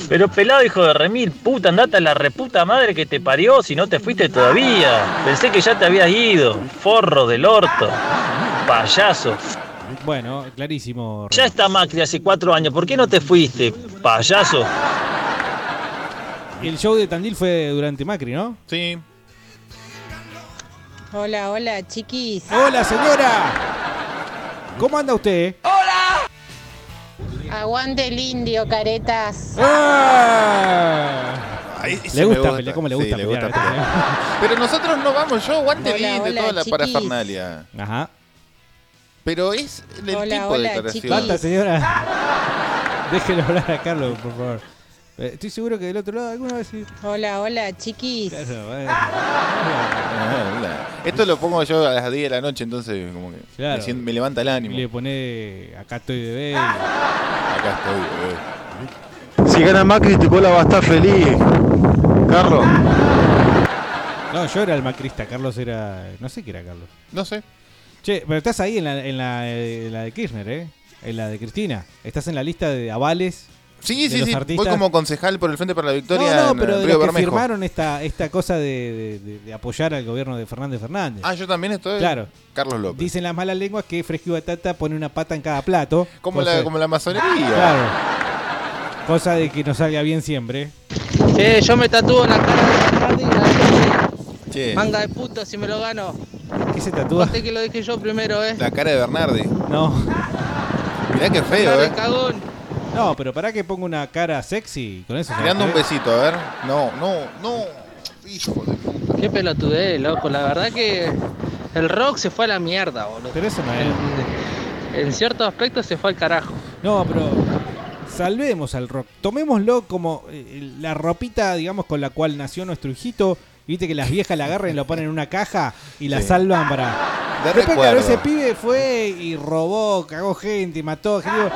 Speaker 13: Pero pelado hijo de remil, puta, andate a la reputa madre que te parió si no te fuiste todavía. Pensé que ya te habías ido, forro del orto, payaso.
Speaker 4: Bueno, clarísimo.
Speaker 13: Ya está Macri hace cuatro años, ¿por qué no te fuiste, payaso?
Speaker 4: El show de Tandil fue durante Macri, ¿no?
Speaker 5: Sí.
Speaker 19: Hola, hola, chiquis.
Speaker 4: Hola, señora. ¿Cómo anda usted?
Speaker 19: Aguante el indio, caretas.
Speaker 5: Ay, ese
Speaker 4: Le gusta pelear, ¿cómo le
Speaker 5: Sí,
Speaker 4: gusta pelear?
Speaker 5: pelear. *laughs* Pero nosotros no vamos, yo aguante
Speaker 19: Hola,
Speaker 5: bien de
Speaker 19: hola,
Speaker 5: toda la parafernalia.
Speaker 4: Ajá.
Speaker 5: Pero es el
Speaker 19: Hola,
Speaker 5: tipo
Speaker 19: hola,
Speaker 5: de declaración.
Speaker 4: Basta, señora. *laughs* Déjelo hablar a Carlos, por favor. Eh, Estoy seguro que del otro lado alguna vez sí.
Speaker 19: Hola, hola, chiquis.
Speaker 4: Claro, bueno. *laughs*
Speaker 5: Hola. Esto lo pongo yo a las 10 de la noche, entonces como que
Speaker 4: Claro.
Speaker 5: me, levanta el ánimo.
Speaker 4: Le pone acá estoy bebé.
Speaker 5: Acá estoy, bebé.
Speaker 8: Si gana Macri, tu cola va a estar feliz. Carlos.
Speaker 4: No, yo era el macrista, Carlos era. No sé qué era Carlos.
Speaker 5: No sé.
Speaker 4: Che, pero estás ahí en la, en la, en la de Kirchner, ¿eh? En la de Cristina. Estás en la lista de avales
Speaker 5: Sí,
Speaker 4: de
Speaker 5: sí,
Speaker 4: los
Speaker 5: sí.
Speaker 4: artistas.
Speaker 5: Voy como concejal por el Frente para la Victoria
Speaker 4: no, no,
Speaker 5: en
Speaker 4: pero de los que firmaron esta, esta cosa de, de- de- de apoyar al gobierno de Fernández Fernández.
Speaker 5: Ah, yo también estoy.
Speaker 4: Claro.
Speaker 5: Carlos López.
Speaker 4: Dicen las malas lenguas que Fresco Batata pone una pata en cada plato.
Speaker 5: Como
Speaker 4: cosa-
Speaker 5: la, como la masonería.
Speaker 4: Claro. Cosa de que nos salga bien siempre.
Speaker 1: Eh, yo me tatúo en la cara de Bernardi y la de
Speaker 5: Che,
Speaker 1: Manga de puto si me lo gano.
Speaker 4: ¿Qué se tatúa?
Speaker 1: Conté que lo dije yo primero, eh.
Speaker 5: la cara de Bernardi.
Speaker 4: No.
Speaker 5: Mirá qué feo, eh.
Speaker 1: cagón.
Speaker 4: No, pero para que ponga una cara sexy con eso. se
Speaker 5: Tirando un
Speaker 4: creer.
Speaker 5: besito, a ver. No, no, no. Hijo de puta.
Speaker 1: Qué pelotudez, loco. La verdad que el rock se fue a la mierda, boludo.
Speaker 4: Pero eso no es.
Speaker 1: En, en ciertos aspectos se fue al carajo.
Speaker 4: No, pero salvemos al rock. Tomémoslo como eh, la ropita, digamos, con la cual nació nuestro hijito. Viste que las viejas la agarran y lo ponen en una caja y la
Speaker 5: Sí.
Speaker 4: salvan para.
Speaker 5: De
Speaker 4: Después, claro, ese pibe fue y robó, cagó gente, mató gente.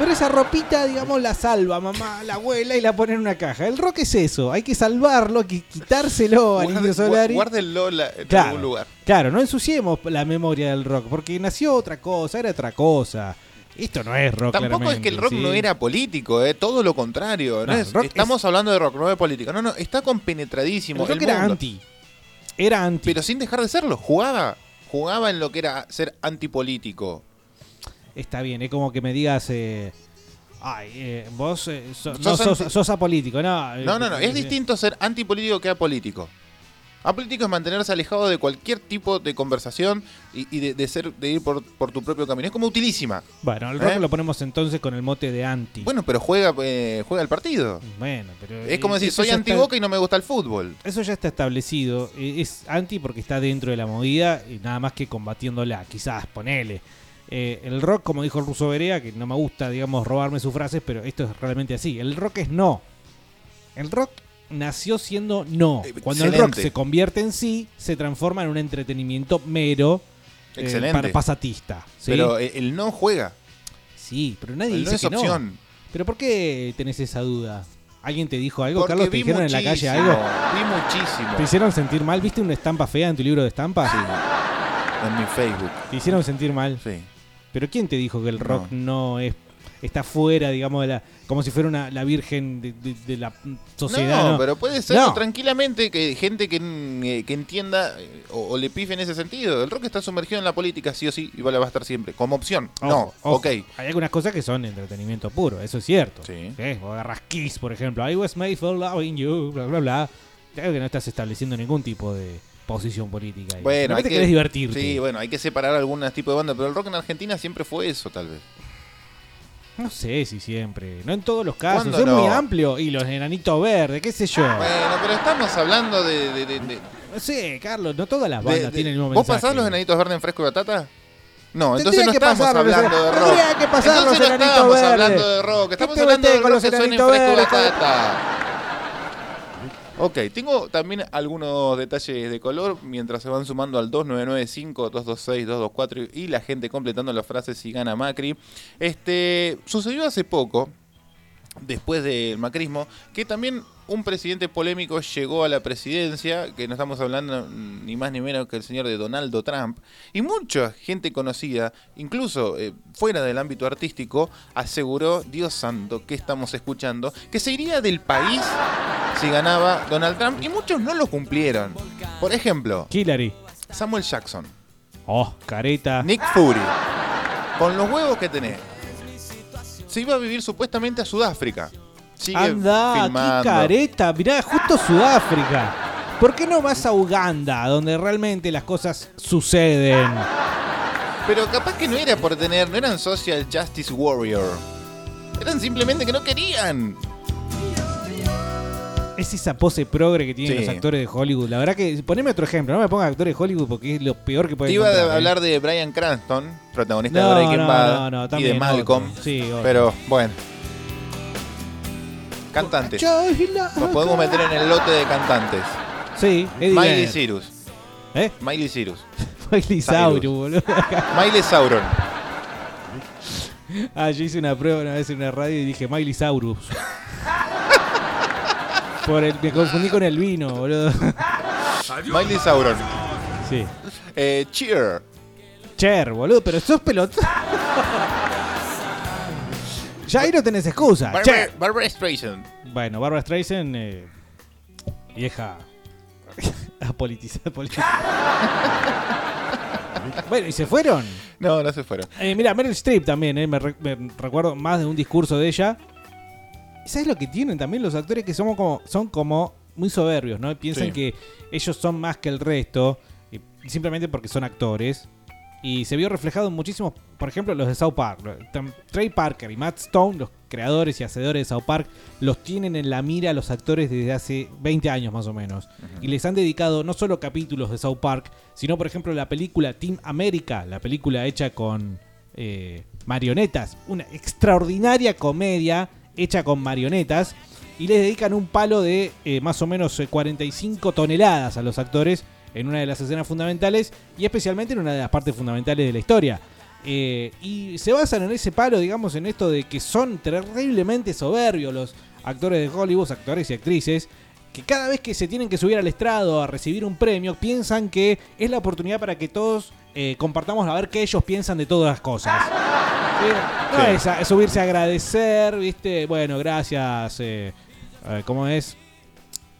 Speaker 4: Pero esa ropita, digamos, la salva mamá, la abuela y la pone en una caja. El rock es eso, hay que salvarlo, hay que quitárselo al Indio Solari.
Speaker 5: Guárdenlo la- en
Speaker 4: Claro.
Speaker 5: algún lugar.
Speaker 4: Claro, no ensuciemos la memoria del rock, porque nació otra cosa, era otra cosa. Esto no es rock,
Speaker 5: Tampoco es que el rock
Speaker 4: ¿sí?
Speaker 5: no era político, eh, todo lo contrario. ¿no
Speaker 4: No,
Speaker 5: es- estamos hablando de rock, no de política. No, no, está compenetradísimo.
Speaker 4: El rock
Speaker 5: el
Speaker 4: era
Speaker 5: mundo.
Speaker 4: anti. Era anti.
Speaker 5: Pero sin dejar de serlo, jugaba. Jugaba en lo que era ser antipolítico.
Speaker 4: Está bien, es como que me digas, eh, ay, eh, vos eh, so-
Speaker 5: Sos
Speaker 4: no, sos, apolítico, no. eh,
Speaker 5: No, no, no, es
Speaker 4: eh,
Speaker 5: distinto ser antipolítico que apolítico. Apolítico es mantenerse alejado de cualquier tipo de conversación y, y de, de ser de ir por, por tu propio camino. Es como utilísima.
Speaker 4: Bueno, el rock
Speaker 5: ¿Eh?
Speaker 4: lo ponemos entonces con el mote de anti.
Speaker 5: Bueno, pero juega, eh, juega el partido.
Speaker 4: Bueno, pero.
Speaker 5: Es como decir, soy anti
Speaker 4: está-
Speaker 5: Boca y no me gusta el fútbol.
Speaker 4: Eso ya está establecido. Es anti porque está dentro de la movida y nada más que combatiéndola. Quizás, ponele. Eh, el rock, como dijo el ruso Berea, que no me gusta, digamos, robarme sus frases, pero esto es realmente así. El rock es no. El rock nació siendo no. Cuando el rock se convierte en sí, se transforma en un entretenimiento mero eh, para pasatista. ¿sí?
Speaker 5: Pero el, el no juega.
Speaker 4: Sí, pero nadie
Speaker 5: El no
Speaker 4: dice
Speaker 5: es
Speaker 4: que
Speaker 5: opción.
Speaker 4: no. ¿Pero por qué tenés esa duda? ¿Alguien te dijo algo,
Speaker 5: Porque
Speaker 4: Carlos? ¿Te dijeron en la calle algo?
Speaker 5: Vi muchísimo.
Speaker 4: ¿Te hicieron sentir mal? ¿Viste una estampa fea en tu libro de estampas?
Speaker 5: En mi Facebook.
Speaker 4: ¿Te hicieron sentir mal?
Speaker 5: Sí.
Speaker 4: ¿Pero quién te dijo que el rock no, es está fuera, digamos, de la, como si fuera una, la virgen de, de- de la sociedad?
Speaker 5: no,
Speaker 4: No,
Speaker 5: pero puede ser
Speaker 4: No.
Speaker 5: tranquilamente que gente que, eh, que entienda eh, o, o le pife en ese sentido. El rock está sumergido en la política, sí o sí, y va a estar siempre. Como opción. no,
Speaker 4: Ojo,
Speaker 5: ok.
Speaker 4: Hay algunas cosas que son entretenimiento puro, eso es cierto.
Speaker 5: Sí.
Speaker 4: ¿Eh? Vos agarras Kiss, por ejemplo. I was made for loving you, bla, bla, bla. Creo que no estás estableciendo ningún tipo de posición política. ahí.
Speaker 5: Bueno, hay que,
Speaker 4: querés divertirte.
Speaker 5: Sí, bueno, hay que separar algunos tipos de bandas, pero el rock en Argentina siempre fue eso, tal vez.
Speaker 4: No sé si siempre. No en todos los casos.
Speaker 5: ¿Cuándo
Speaker 4: Es muy
Speaker 5: no?
Speaker 4: amplio. Y los enanitos verdes, qué sé yo.
Speaker 5: Bueno, pero estamos hablando de... de- de- de-
Speaker 4: No sé, Carlos, no todas las bandas tienen el mismo
Speaker 5: ¿Vos
Speaker 4: mensaje.
Speaker 5: pasás los enanitos verdes en fresco y batata? No, entonces no estamos
Speaker 4: pasarlo,
Speaker 5: hablando de rock.
Speaker 4: tendría que pasar
Speaker 5: entonces
Speaker 4: los
Speaker 5: no estamos
Speaker 4: verdes.
Speaker 5: hablando de rock,
Speaker 4: ¿Qué
Speaker 5: estamos hablando de
Speaker 4: con los
Speaker 5: que suena en fresco y batata. Ok, tengo también algunos detalles de color mientras se van sumando al 2995-226-224 y la gente completando las frases si gana Macri. Este sucedió hace poco, después del macrismo, que también un presidente polémico llegó a la presidencia, que no estamos hablando ni más ni menos que el señor de Donaldo Trump, y mucha gente conocida, incluso eh, fuera del ámbito artístico, aseguró, Dios santo, que estamos escuchando, que se iría del país si ganaba Donald Trump, y muchos no lo cumplieron. Por ejemplo,
Speaker 4: Hillary.
Speaker 5: Samuel Jackson,
Speaker 4: Oh, careta.
Speaker 5: Nick Fury, con los huevos que tenés, se iba a vivir supuestamente a Sudáfrica. Sigue
Speaker 4: Anda,
Speaker 5: filmando.
Speaker 4: qué careta. Mirá, justo Sudáfrica. ¿Por qué no vas a Uganda, donde realmente las cosas suceden?
Speaker 5: Pero capaz que no era por tener, no eran social justice warrior. Eran simplemente que no querían.
Speaker 4: Es esa pose progre que tienen
Speaker 5: Sí.
Speaker 4: los actores de Hollywood. La verdad que, poneme otro ejemplo, no me pongas actores de Hollywood porque es lo peor que
Speaker 5: Te
Speaker 4: puedes
Speaker 5: iba a
Speaker 4: ¿eh?
Speaker 5: hablar de Brian Cranston, protagonista de Breaking Bad y de Malcolm.
Speaker 4: Sí, otro.
Speaker 5: pero bueno. Cantantes. Nos podemos meter en el lote de cantantes.
Speaker 4: Sí, Eddie
Speaker 5: Miley
Speaker 4: Vedder.
Speaker 5: Cyrus.
Speaker 4: ¿Eh?
Speaker 5: Miley Cyrus.
Speaker 4: Miley Cyrus, boludo. *laughs*
Speaker 5: Miley Sauron.
Speaker 4: Ah, yo hice una prueba una vez en una radio y dije Miley Saurus. Por el, me confundí con el vino, boludo.
Speaker 5: Miley Sauron.
Speaker 4: Sí.
Speaker 5: Eh, Cheer.
Speaker 4: Cher, boludo, pero sos pelotudo. Ya ahí no tenés excusa.
Speaker 5: Barbara. Barbara Streisand.
Speaker 4: Bueno, Barbara Streisand, eh, vieja *laughs* apolitizada. bueno, ¿y se fueron?
Speaker 5: No, no se fueron.
Speaker 4: Eh, mira, Meryl Streep también, eh, me, re- me recuerdo más de un discurso de ella. ¿Sabes lo que tienen también los actores que somos como, son como muy soberbios, ¿no? Piensan
Speaker 5: Sí.
Speaker 4: que ellos son más que el resto, simplemente porque son actores. Y se vio reflejado en muchísimos, por ejemplo, los de South Park. Trey Parker y Matt Stone, los creadores y hacedores de South Park, los tienen en la mira a los actores desde hace 20 años más o menos. Y les han dedicado no solo capítulos de South Park, sino por ejemplo la película Team America, la película hecha con eh, marionetas. Una extraordinaria comedia hecha con marionetas. Y les dedican un palo de eh, más o menos eh, 45 toneladas a los actores en una de las escenas fundamentales y especialmente en una de las partes fundamentales de la historia. Eh, y se basan en ese palo, digamos, en esto de que son terriblemente soberbios los actores de Hollywood, actores y actrices, que cada vez que se tienen que subir al estrado a recibir un premio, piensan que es la oportunidad para que todos eh, compartamos a ver qué ellos piensan de todas las cosas. No es, a- subirse a agradecer, ¿viste? Bueno, gracias. Eh, eh, ¿Cómo es?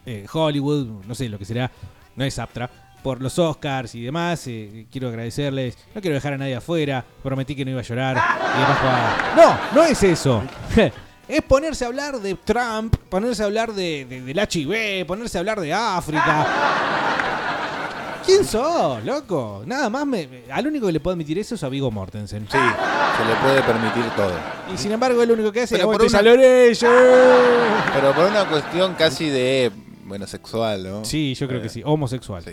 Speaker 4: Eh, Hollywood, no sé lo que será, no es Aptra, por los Oscars y demás. eh, quiero agradecerles. No quiero dejar a nadie afuera. Prometí que no iba a llorar. Y demás. No, no es eso. *laughs* Es ponerse a hablar de Trump, ponerse a hablar de, de- del HIV, ponerse a hablar de África. ¿Quién sos, loco? Nada más me, me- al único que le puedo admitir eso es a Vigo Mortensen.
Speaker 5: Sí, se le puede permitir todo.
Speaker 4: Y sin embargo, es lo único que hace es
Speaker 5: Pero por
Speaker 4: "Aguante
Speaker 5: una-
Speaker 4: San Lorenzo".
Speaker 5: Pero por una cuestión casi de, bueno, sexual, ¿no?
Speaker 4: Sí, yo creo que sí. Homosexual.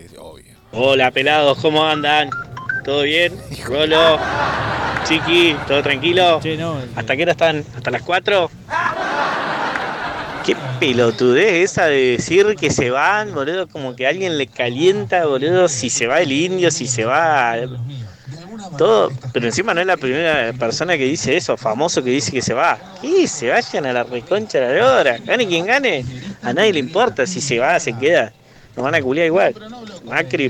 Speaker 20: Hola pelados, ¿cómo andan? ¿Todo bien? Rolo, Chiqui, ¿todo tranquilo? ¿Hasta qué hora están? ¿Hasta las 4? Qué pelotudez esa de decir que se van, boludo, como que a alguien le calienta, boludo, si se va el indio, si se va... Todo, pero encima no es la primera persona que dice eso, famoso que dice que se va. ¿Qué? Se vayan a la reconcha de la lora. Gane quien gane, a nadie le importa si se va, se queda. Nos van a culiar igual. Macri,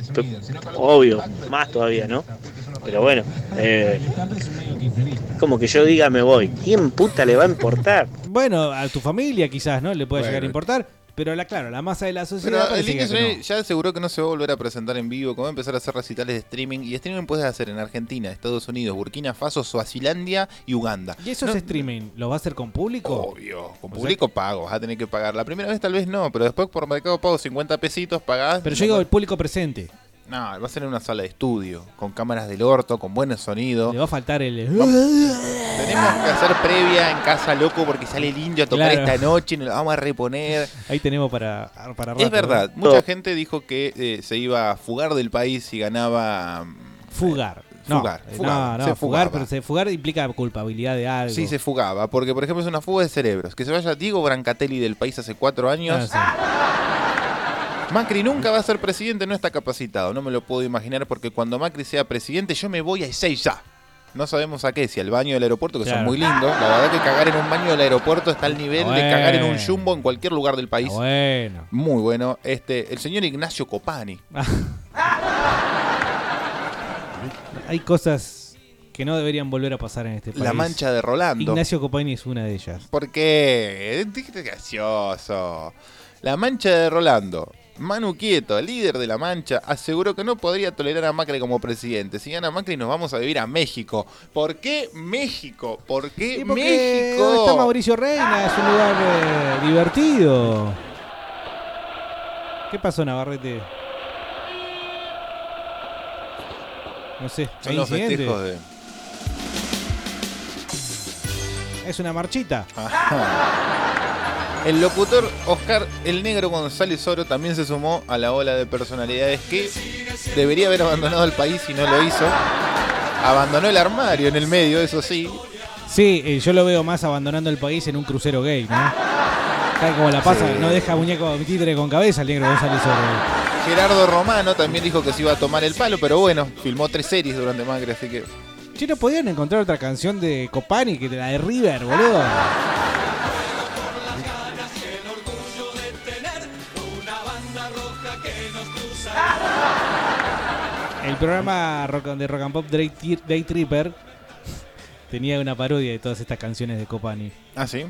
Speaker 20: obvio, más todavía, ¿no? Pero bueno, eh, como que yo diga me voy. ¿Quién puta le va a importar?
Speaker 4: Bueno, a tu familia quizás, ¿no? Le puede
Speaker 5: Bueno.
Speaker 4: llegar a importar. Pero la, claro, la masa de la
Speaker 5: Pero
Speaker 4: sociedad
Speaker 5: el
Speaker 4: no.
Speaker 5: Solari ya aseguró que no se va a volver a presentar en vivo, que va a empezar a hacer recitales de streaming. Y streaming puedes hacer en Argentina, Estados Unidos, Burkina Faso, Suazilandia y Uganda.
Speaker 4: ¿Y esos
Speaker 5: No-
Speaker 4: streaming lo va a hacer con público?
Speaker 5: Obvio, con
Speaker 4: O sea
Speaker 5: público pago, vas a tener que pagar. La primera vez tal vez no, pero después por Mercado Pago 50 pesitos pagás.
Speaker 4: Pero yo digo el público presente.
Speaker 5: No, va a ser en una sala de estudio, con cámaras del orto, con buen sonido.
Speaker 4: Le va a faltar el.
Speaker 5: Tenemos que hacer previa en casa, loco, porque sale el indio a tocar
Speaker 4: Claro.
Speaker 5: esta noche y nos lo vamos a reponer.
Speaker 4: Ahí tenemos para, para
Speaker 5: Es verdad,
Speaker 4: ¿no?
Speaker 5: mucha gente dijo que eh, se iba a fugar del país si ganaba. mm,
Speaker 4: Fugar. No,
Speaker 5: Fugar,
Speaker 4: eh,
Speaker 5: fugar,
Speaker 4: no, no,
Speaker 5: se
Speaker 4: fugar, pero se, fugar implica culpabilidad de algo.
Speaker 5: Sí, se fugaba, porque por ejemplo es una fuga de cerebros. Que se vaya Diego Brancatelli del país hace cuatro años. Macri nunca va a ser presidente, no está capacitado. No me lo puedo imaginar porque cuando Macri sea presidente yo me voy a Ezeiza. No sabemos a qué, si al baño del aeropuerto, que son muy lindos. La verdad que cagar en un baño del aeropuerto está al nivel de cagar en un jumbo en cualquier lugar del país.
Speaker 4: Bueno.
Speaker 5: Muy bueno. Este, el señor Ignacio Copani. *laughs*
Speaker 4: Hay cosas que no deberían volver a pasar en este país.
Speaker 5: La mancha de Rolando.
Speaker 4: Ignacio Copani es una de ellas.
Speaker 5: ¿Por qué? Qué gracioso. La mancha de Rolando. Manu Quieto, líder de la mancha, aseguró que no podría tolerar a Macri como presidente. Si gana Macri nos vamos a vivir a México. ¿Por qué México? ¿Por qué México?
Speaker 4: está Mauricio Reina, es un lugar eh, divertido. ¿Qué pasó, Navarrete? No sé,
Speaker 5: Son
Speaker 4: ¿hay
Speaker 5: los festejos de...
Speaker 4: Es una marchita.
Speaker 5: El locutor Oscar El Negro González Oro también se sumó a la ola de personalidades que debería haber abandonado el país y no lo hizo. Abandonó el armario en el medio, eso sí.
Speaker 4: Sí, eh, yo lo veo más abandonando el país en un crucero gay, ¿no? ¿Sabe cómo la pasa?
Speaker 5: Sí.
Speaker 4: No deja muñeco títere con cabeza el negro González Oro.
Speaker 5: Gerardo Romano también dijo que se iba a tomar el palo, pero bueno, filmó tres series durante Macri, así que.
Speaker 4: Che, ¿no podían encontrar otra canción de Copani que la de River, boludo? El programa de Rock and Pop Day, Day Tripper tenía una parodia de todas estas canciones de Copani.
Speaker 5: ¿Ah, sí?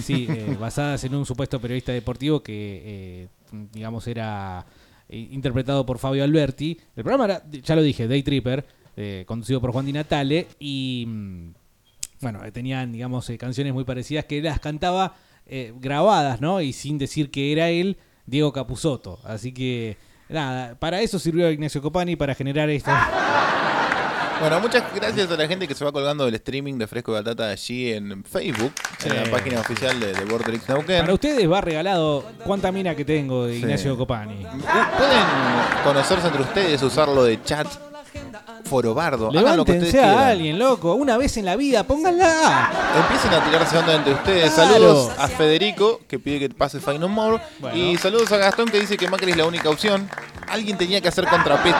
Speaker 4: Sí, eh, basadas en un supuesto periodista deportivo que, eh, digamos, era eh, interpretado por Fabio Alberti. El programa era, ya lo dije, Day Tripper, eh, conducido por Juan Di Natale. Y, mm, bueno, eh, tenían, digamos, eh, canciones muy parecidas que las cantaba eh, grabadas, ¿no? Y sin decir que era él, Diego Capusotto. Así que, nada, para eso sirvió Ignacio Copani, para generar esto.
Speaker 5: Bueno, muchas gracias a la gente que se va colgando del streaming de Fresco y Batata allí en Facebook, en la página oficial de, de Vorterix Neuquén.
Speaker 4: Para ustedes va regalado cuánta mina que tengo de Ignacio Copani.
Speaker 5: Pueden conocerse entre ustedes, usarlo de chat forobardo. Hagan lo que ustedes
Speaker 4: Levántense a
Speaker 5: quieran.
Speaker 4: alguien, loco. Una vez en la vida, pónganla.
Speaker 5: Empiecen a tirarse onda entre ustedes.
Speaker 4: Claro.
Speaker 5: Saludos a Federico, que pide que pase Fight No More.
Speaker 4: Bueno.
Speaker 5: Y saludos a Gastón, que dice que Macri es la única opción. Alguien tenía que hacer contrapeso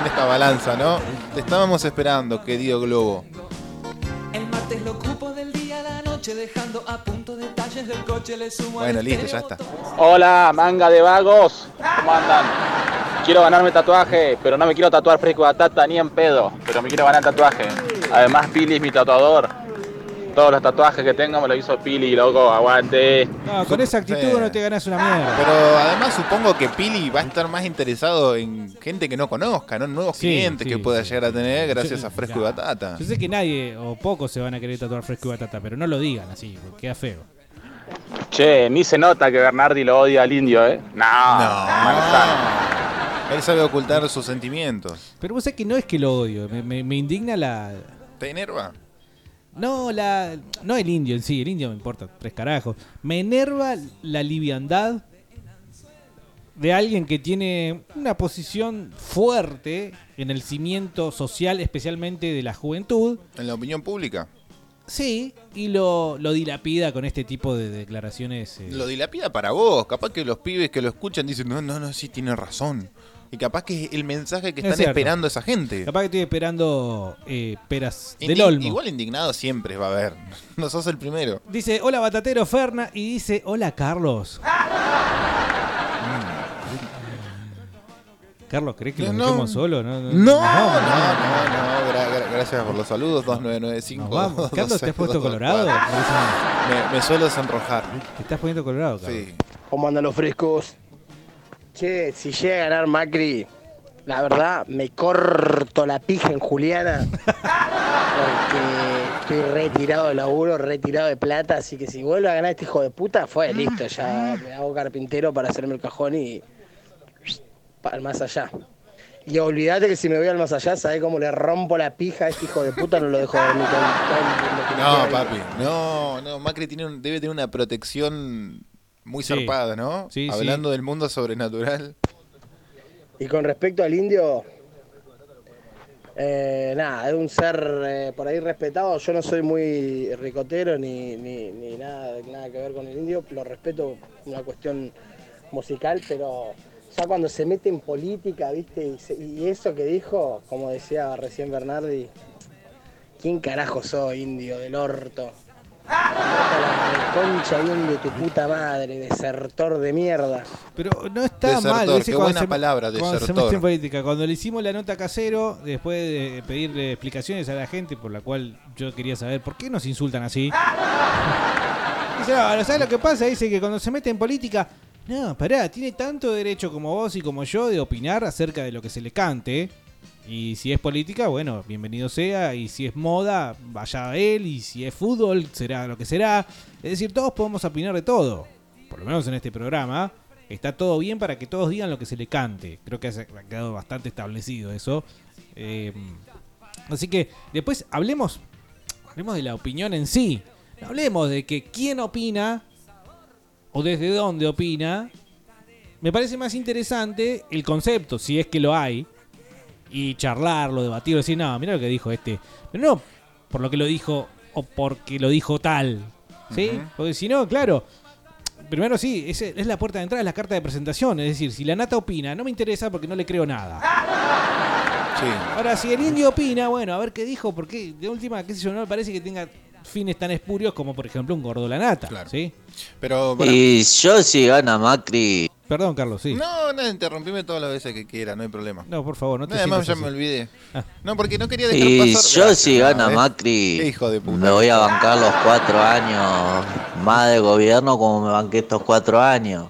Speaker 5: en esta balanza, ¿no? Te estábamos esperando, querido Globo.
Speaker 3: El martes lo ocupo del día a la noche, dejando a punto
Speaker 5: Bueno, listo, ya está.
Speaker 21: Hola, manga de vagos. ¿Cómo andan? Quiero ganarme tatuaje, pero no me quiero tatuar fresco batata ni en pedo, pero me quiero ganar tatuaje. Además, Pili es mi tatuador. Todos los tatuajes que tengo me los hizo Pili, loco, aguante.
Speaker 4: No, con esa actitud no te ganas una mierda.
Speaker 5: Pero además supongo que Pili va a estar más interesado en gente que no conozca, ¿no? Nuevos
Speaker 4: Sí,
Speaker 5: clientes
Speaker 4: sí,
Speaker 5: que pueda llegar a tener gracias a Fresco y. Batata.
Speaker 4: Yo sé que nadie o pocos se van a querer tatuar fresco y batata, pero no lo digan así, porque queda feo.
Speaker 21: Che, ni se nota que Bernardi lo odia al indio, ¿eh? No,
Speaker 5: Él sabe ocultar sus sentimientos.
Speaker 4: Pero vos sabés que no es que lo odio, me, me- me indigna la.
Speaker 5: ¿Te enerva?
Speaker 4: No, la. No el indio en sí, el indio me importa tres carajos. Me enerva la liviandad de alguien que tiene una posición fuerte en el cimiento social, especialmente de la juventud.
Speaker 5: En la opinión pública.
Speaker 4: Sí, y lo, lo dilapida con este tipo de declaraciones. eh,
Speaker 5: Lo dilapida para vos. Capaz que los pibes que lo escuchan dicen, no, no, no, sí, tiene razón. Y capaz que es el mensaje que
Speaker 4: Es
Speaker 5: están esperando esa gente.
Speaker 4: Capaz que estoy esperando eh, peras
Speaker 5: Indi-
Speaker 4: del olmo.
Speaker 5: Igual indignado siempre va a haber. *laughs* No sos el primero.
Speaker 4: Dice, hola Batatero Ferna, y dice, hola Carlos. *laughs* Carlos, ¿crees que lo
Speaker 5: No,
Speaker 4: dejemos solo? No, no,
Speaker 5: No, no, no,
Speaker 4: vamos,
Speaker 5: no, gra- gra- gracias por los saludos. 2995.
Speaker 4: Nos vamos. Carlos, ¿te has puesto colorado?
Speaker 5: Me, me suelo sonrojar.
Speaker 4: Te estás poniendo colorado, Carlos.
Speaker 5: Sí.
Speaker 22: ¿Cómo andan los frescos? Che, si llega a ganar Macri, la verdad me corto la pija en Juliana. Porque estoy retirado de laburo, retirado de plata. Así que si vuelve a ganar este hijo de puta, fue listo. Ya me hago carpintero para hacerme el cajón y. el más allá. Y olvídate que si me voy al más allá, ¿sabés cómo le rompo la pija a este hijo de puta? No lo dejo dormir
Speaker 5: No, papi. No, no. Macri tiene un- debe tener una protección muy
Speaker 22: Sí.
Speaker 5: zarpada, ¿no?
Speaker 22: Sí, sí.
Speaker 5: Hablando del mundo sobrenatural.
Speaker 22: Y con respecto al indio, eh, nada, es un ser eh, por ahí respetado. Yo no soy muy ricotero ni, ni, ni nada, nada que ver con el indio. Lo respeto, una cuestión musical, pero ya cuando se mete en política, ¿viste? Y, se- y eso que dijo, como decía recién Bernardi, ¿quién carajo soy, indio del orto? La concha bien de tu puta madre, desertor de mierda.
Speaker 4: Pero no está
Speaker 5: Desertor,
Speaker 4: mal. ¿viste?
Speaker 5: qué buena
Speaker 4: se-
Speaker 5: palabra,
Speaker 4: cuando se
Speaker 5: desertor.
Speaker 4: mete en política. Cuando le hicimos la nota casero, después de pedirle explicaciones a la gente, por la cual yo quería saber por qué nos insultan así. *laughs* Dice, no, ¿sabes lo que pasa? Dice que cuando se mete en política, no, pará, tiene tanto derecho como vos y como yo de opinar acerca de lo que se le cante. Y si es política, bueno, bienvenido sea. Y si es moda, vaya a él. Y si es fútbol, será lo que será. Es decir, todos podemos opinar de todo. Por lo menos en este programa. Está todo bien para que todos digan lo que se le cante. Creo que ha quedado bastante establecido eso. Eh, así que después hablemos, hablemos de la opinión en sí. Hablemos de que quién opina o desde dónde opina. Me parece más interesante el concepto, si es que lo hay, y charlarlo, debatirlo, decir, no, mira lo que dijo este. Pero no por lo que lo dijo o porque lo dijo tal. ¿Sí? Porque si no, claro. Primero sí, es, es la puerta de entrada, es la carta de presentación. Es decir, si la nata opina, no me interesa porque no le creo nada. Ahora, si el indio opina, bueno, a ver qué dijo, porque de última, qué sé yo, no me parece que tenga fines tan espurios como, por ejemplo, un gordo la nata. ¿sí?
Speaker 5: Pero
Speaker 23: Y yo si gana Macri,
Speaker 4: Perdón, Carlos, sí.
Speaker 5: No, no, interrumpime todas las veces que quiera, no hay problema.
Speaker 4: No, por favor, no te
Speaker 5: Además ya me olvidé.
Speaker 4: Ah.
Speaker 5: No, porque no quería dejar
Speaker 12: Y
Speaker 5: pasar.
Speaker 12: yo si gana
Speaker 5: ¿eh?
Speaker 12: Macri,
Speaker 5: hijo de puta.
Speaker 12: me voy a bancar los cuatro años más de gobierno como me banqué estos cuatro años.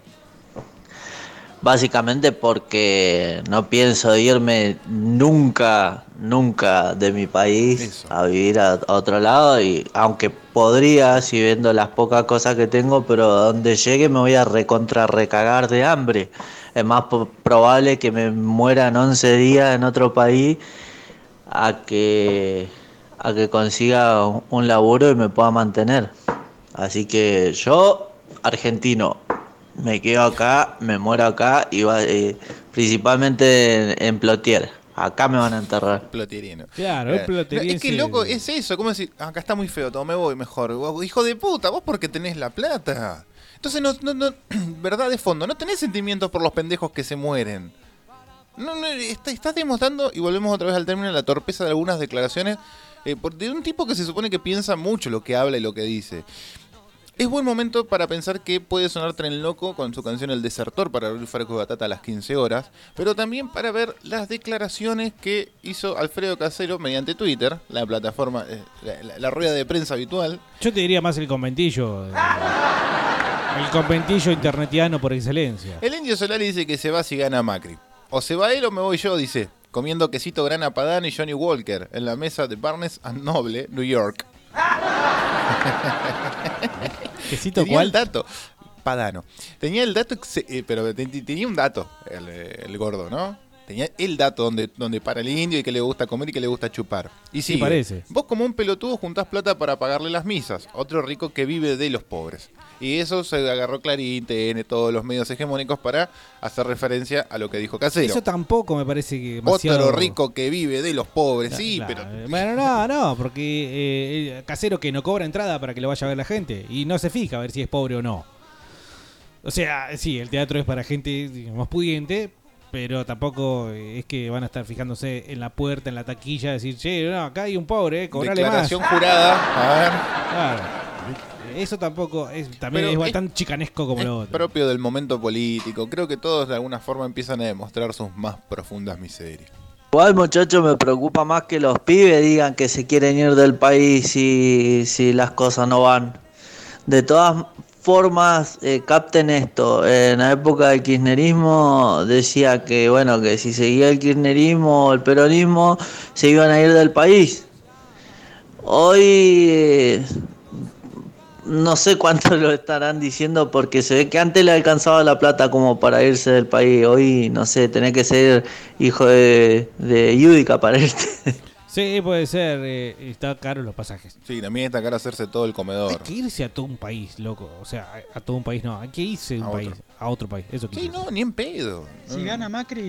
Speaker 12: Básicamente porque no pienso irme nunca, nunca de mi país a vivir a, a otro lado y aunque podría, si vendo las pocas cosas que tengo, pero donde llegue me voy a recontra recagar de hambre. Es más probable que me muera en 11 días en otro país a que, a que consiga un- un laburo y me pueda mantener. Así que yo, argentino, me quedo acá, me muero acá y va, eh, principalmente en, en Plotier. Acá me van a enterrar.
Speaker 5: Plotierino.
Speaker 4: Claro, es
Speaker 5: Eh,
Speaker 4: ploteriense.
Speaker 5: Es que loco, es eso. ¿Cómo decir? "Ah, Acá está muy feo, todo me voy mejor. Vos, Hijo de puta, vos porque tenés la plata. Entonces, no, no, no, *clears throat* verdad de fondo, no tenés sentimientos por los pendejos que se mueren. No, no, está- estás demostrando, y volvemos otra vez al término, la torpeza de algunas declaraciones eh, por- de un tipo que se supone que piensa mucho lo que habla y lo que dice. Es buen momento para pensar que puede sonar Tren Loco con su canción El Desertor para abrir Farco Batata a las 15 horas, pero también para ver las declaraciones que hizo Alfredo Casero mediante Twitter, la plataforma, eh, la, la- la rueda de prensa habitual.
Speaker 4: Yo te diría más el conventillo. eh, El conventillo internetiano por excelencia.
Speaker 5: El Indio Solari dice que se va si gana Macri. O se va él o me voy yo, dice, comiendo quesito grana Padano y Johnny Walker en la mesa de Barnes and Noble, New York. *laughs*
Speaker 4: ¿Quesito
Speaker 5: Tenía
Speaker 4: cuál?
Speaker 5: el dato. Padano. Tenía el dato, eh, pero te- te- tenía un dato, el, eh, el gordo, ¿no? Tenía el dato donde, donde para el indio y que le gusta comer y que le gusta chupar. Y
Speaker 4: Sí, parece.
Speaker 5: Vos como un pelotudo juntás plata para pagarle las misas. Otro rico que vive de los pobres. Y eso se agarró Clarín, TN, todos los medios hegemónicos para hacer referencia a lo que dijo Casero.
Speaker 4: Eso tampoco me parece que demasiado...
Speaker 5: Otro rico que vive de los pobres, sí, pero...
Speaker 4: Bueno, no, no, porque eh, casero que no cobra entrada para que lo vaya a ver la gente y no se fija a ver si es pobre o no. O sea, sí, el teatro es para gente más pudiente, pero tampoco eh, es que van a estar fijándose en la puerta, en la taquilla, decir, che, no, acá hay un pobre, eh, cobrale más.
Speaker 5: Declaración jurada, a ver.
Speaker 4: Claro. Eso tampoco es, también
Speaker 5: Pero
Speaker 4: es
Speaker 5: es-
Speaker 4: tan chicanesco como lo otro.
Speaker 5: propio del momento político. Creo que todos de alguna forma empiezan a demostrar sus más profundas miserias.
Speaker 12: Igual muchachos me preocupa más que los pibes digan que se quieren ir del país si, si las cosas no van. De todas formas, eh, capten esto. En la época del kirchnerismo decía que bueno que si seguía el kirchnerismo o el peronismo se iban a ir del país. Hoy eh, no sé cuánto *laughs* lo estarán diciendo porque se ve que antes le alcanzaba la plata como para irse del país. Hoy, no sé, tenés que ser hijo de, de Yudica para irte. *laughs*
Speaker 4: Sí, puede ser, eh, está caro los pasajes.
Speaker 5: Sí, también está cara hacerse todo el comedor.
Speaker 4: Hay que irse a todo un país, loco. O sea, a, todo un país no, hay que irse a un
Speaker 5: A
Speaker 4: país,
Speaker 5: otro.
Speaker 4: a otro país. Eso
Speaker 5: Sí, no, ni en pedo.
Speaker 24: Si gana Macri,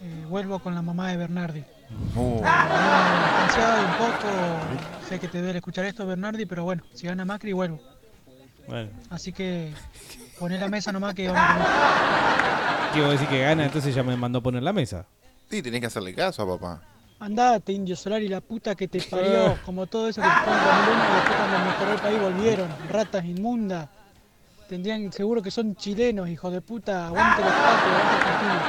Speaker 24: eh, vuelvo con la mamá de Bernardi.
Speaker 5: Oh.
Speaker 24: Ah, un poco, sé que te debe escuchar esto Bernardi, pero bueno, si gana Macri vuelvo.
Speaker 4: Bueno,
Speaker 24: Así que poné la mesa nomás que vamos a comer.
Speaker 4: quiero decir que gana, entonces ya me mandó a poner la mesa.
Speaker 5: Sí, tenés que hacerle caso a papá.
Speaker 24: Andate, Indio Solari, la puta que te parió, como todo eso que se fue en 2001 y después cuando mejoró el país volvieron, ratas inmundas. Tendrían, seguro que son chilenos, hijos de puta, aguante los patos, aguante Argentina.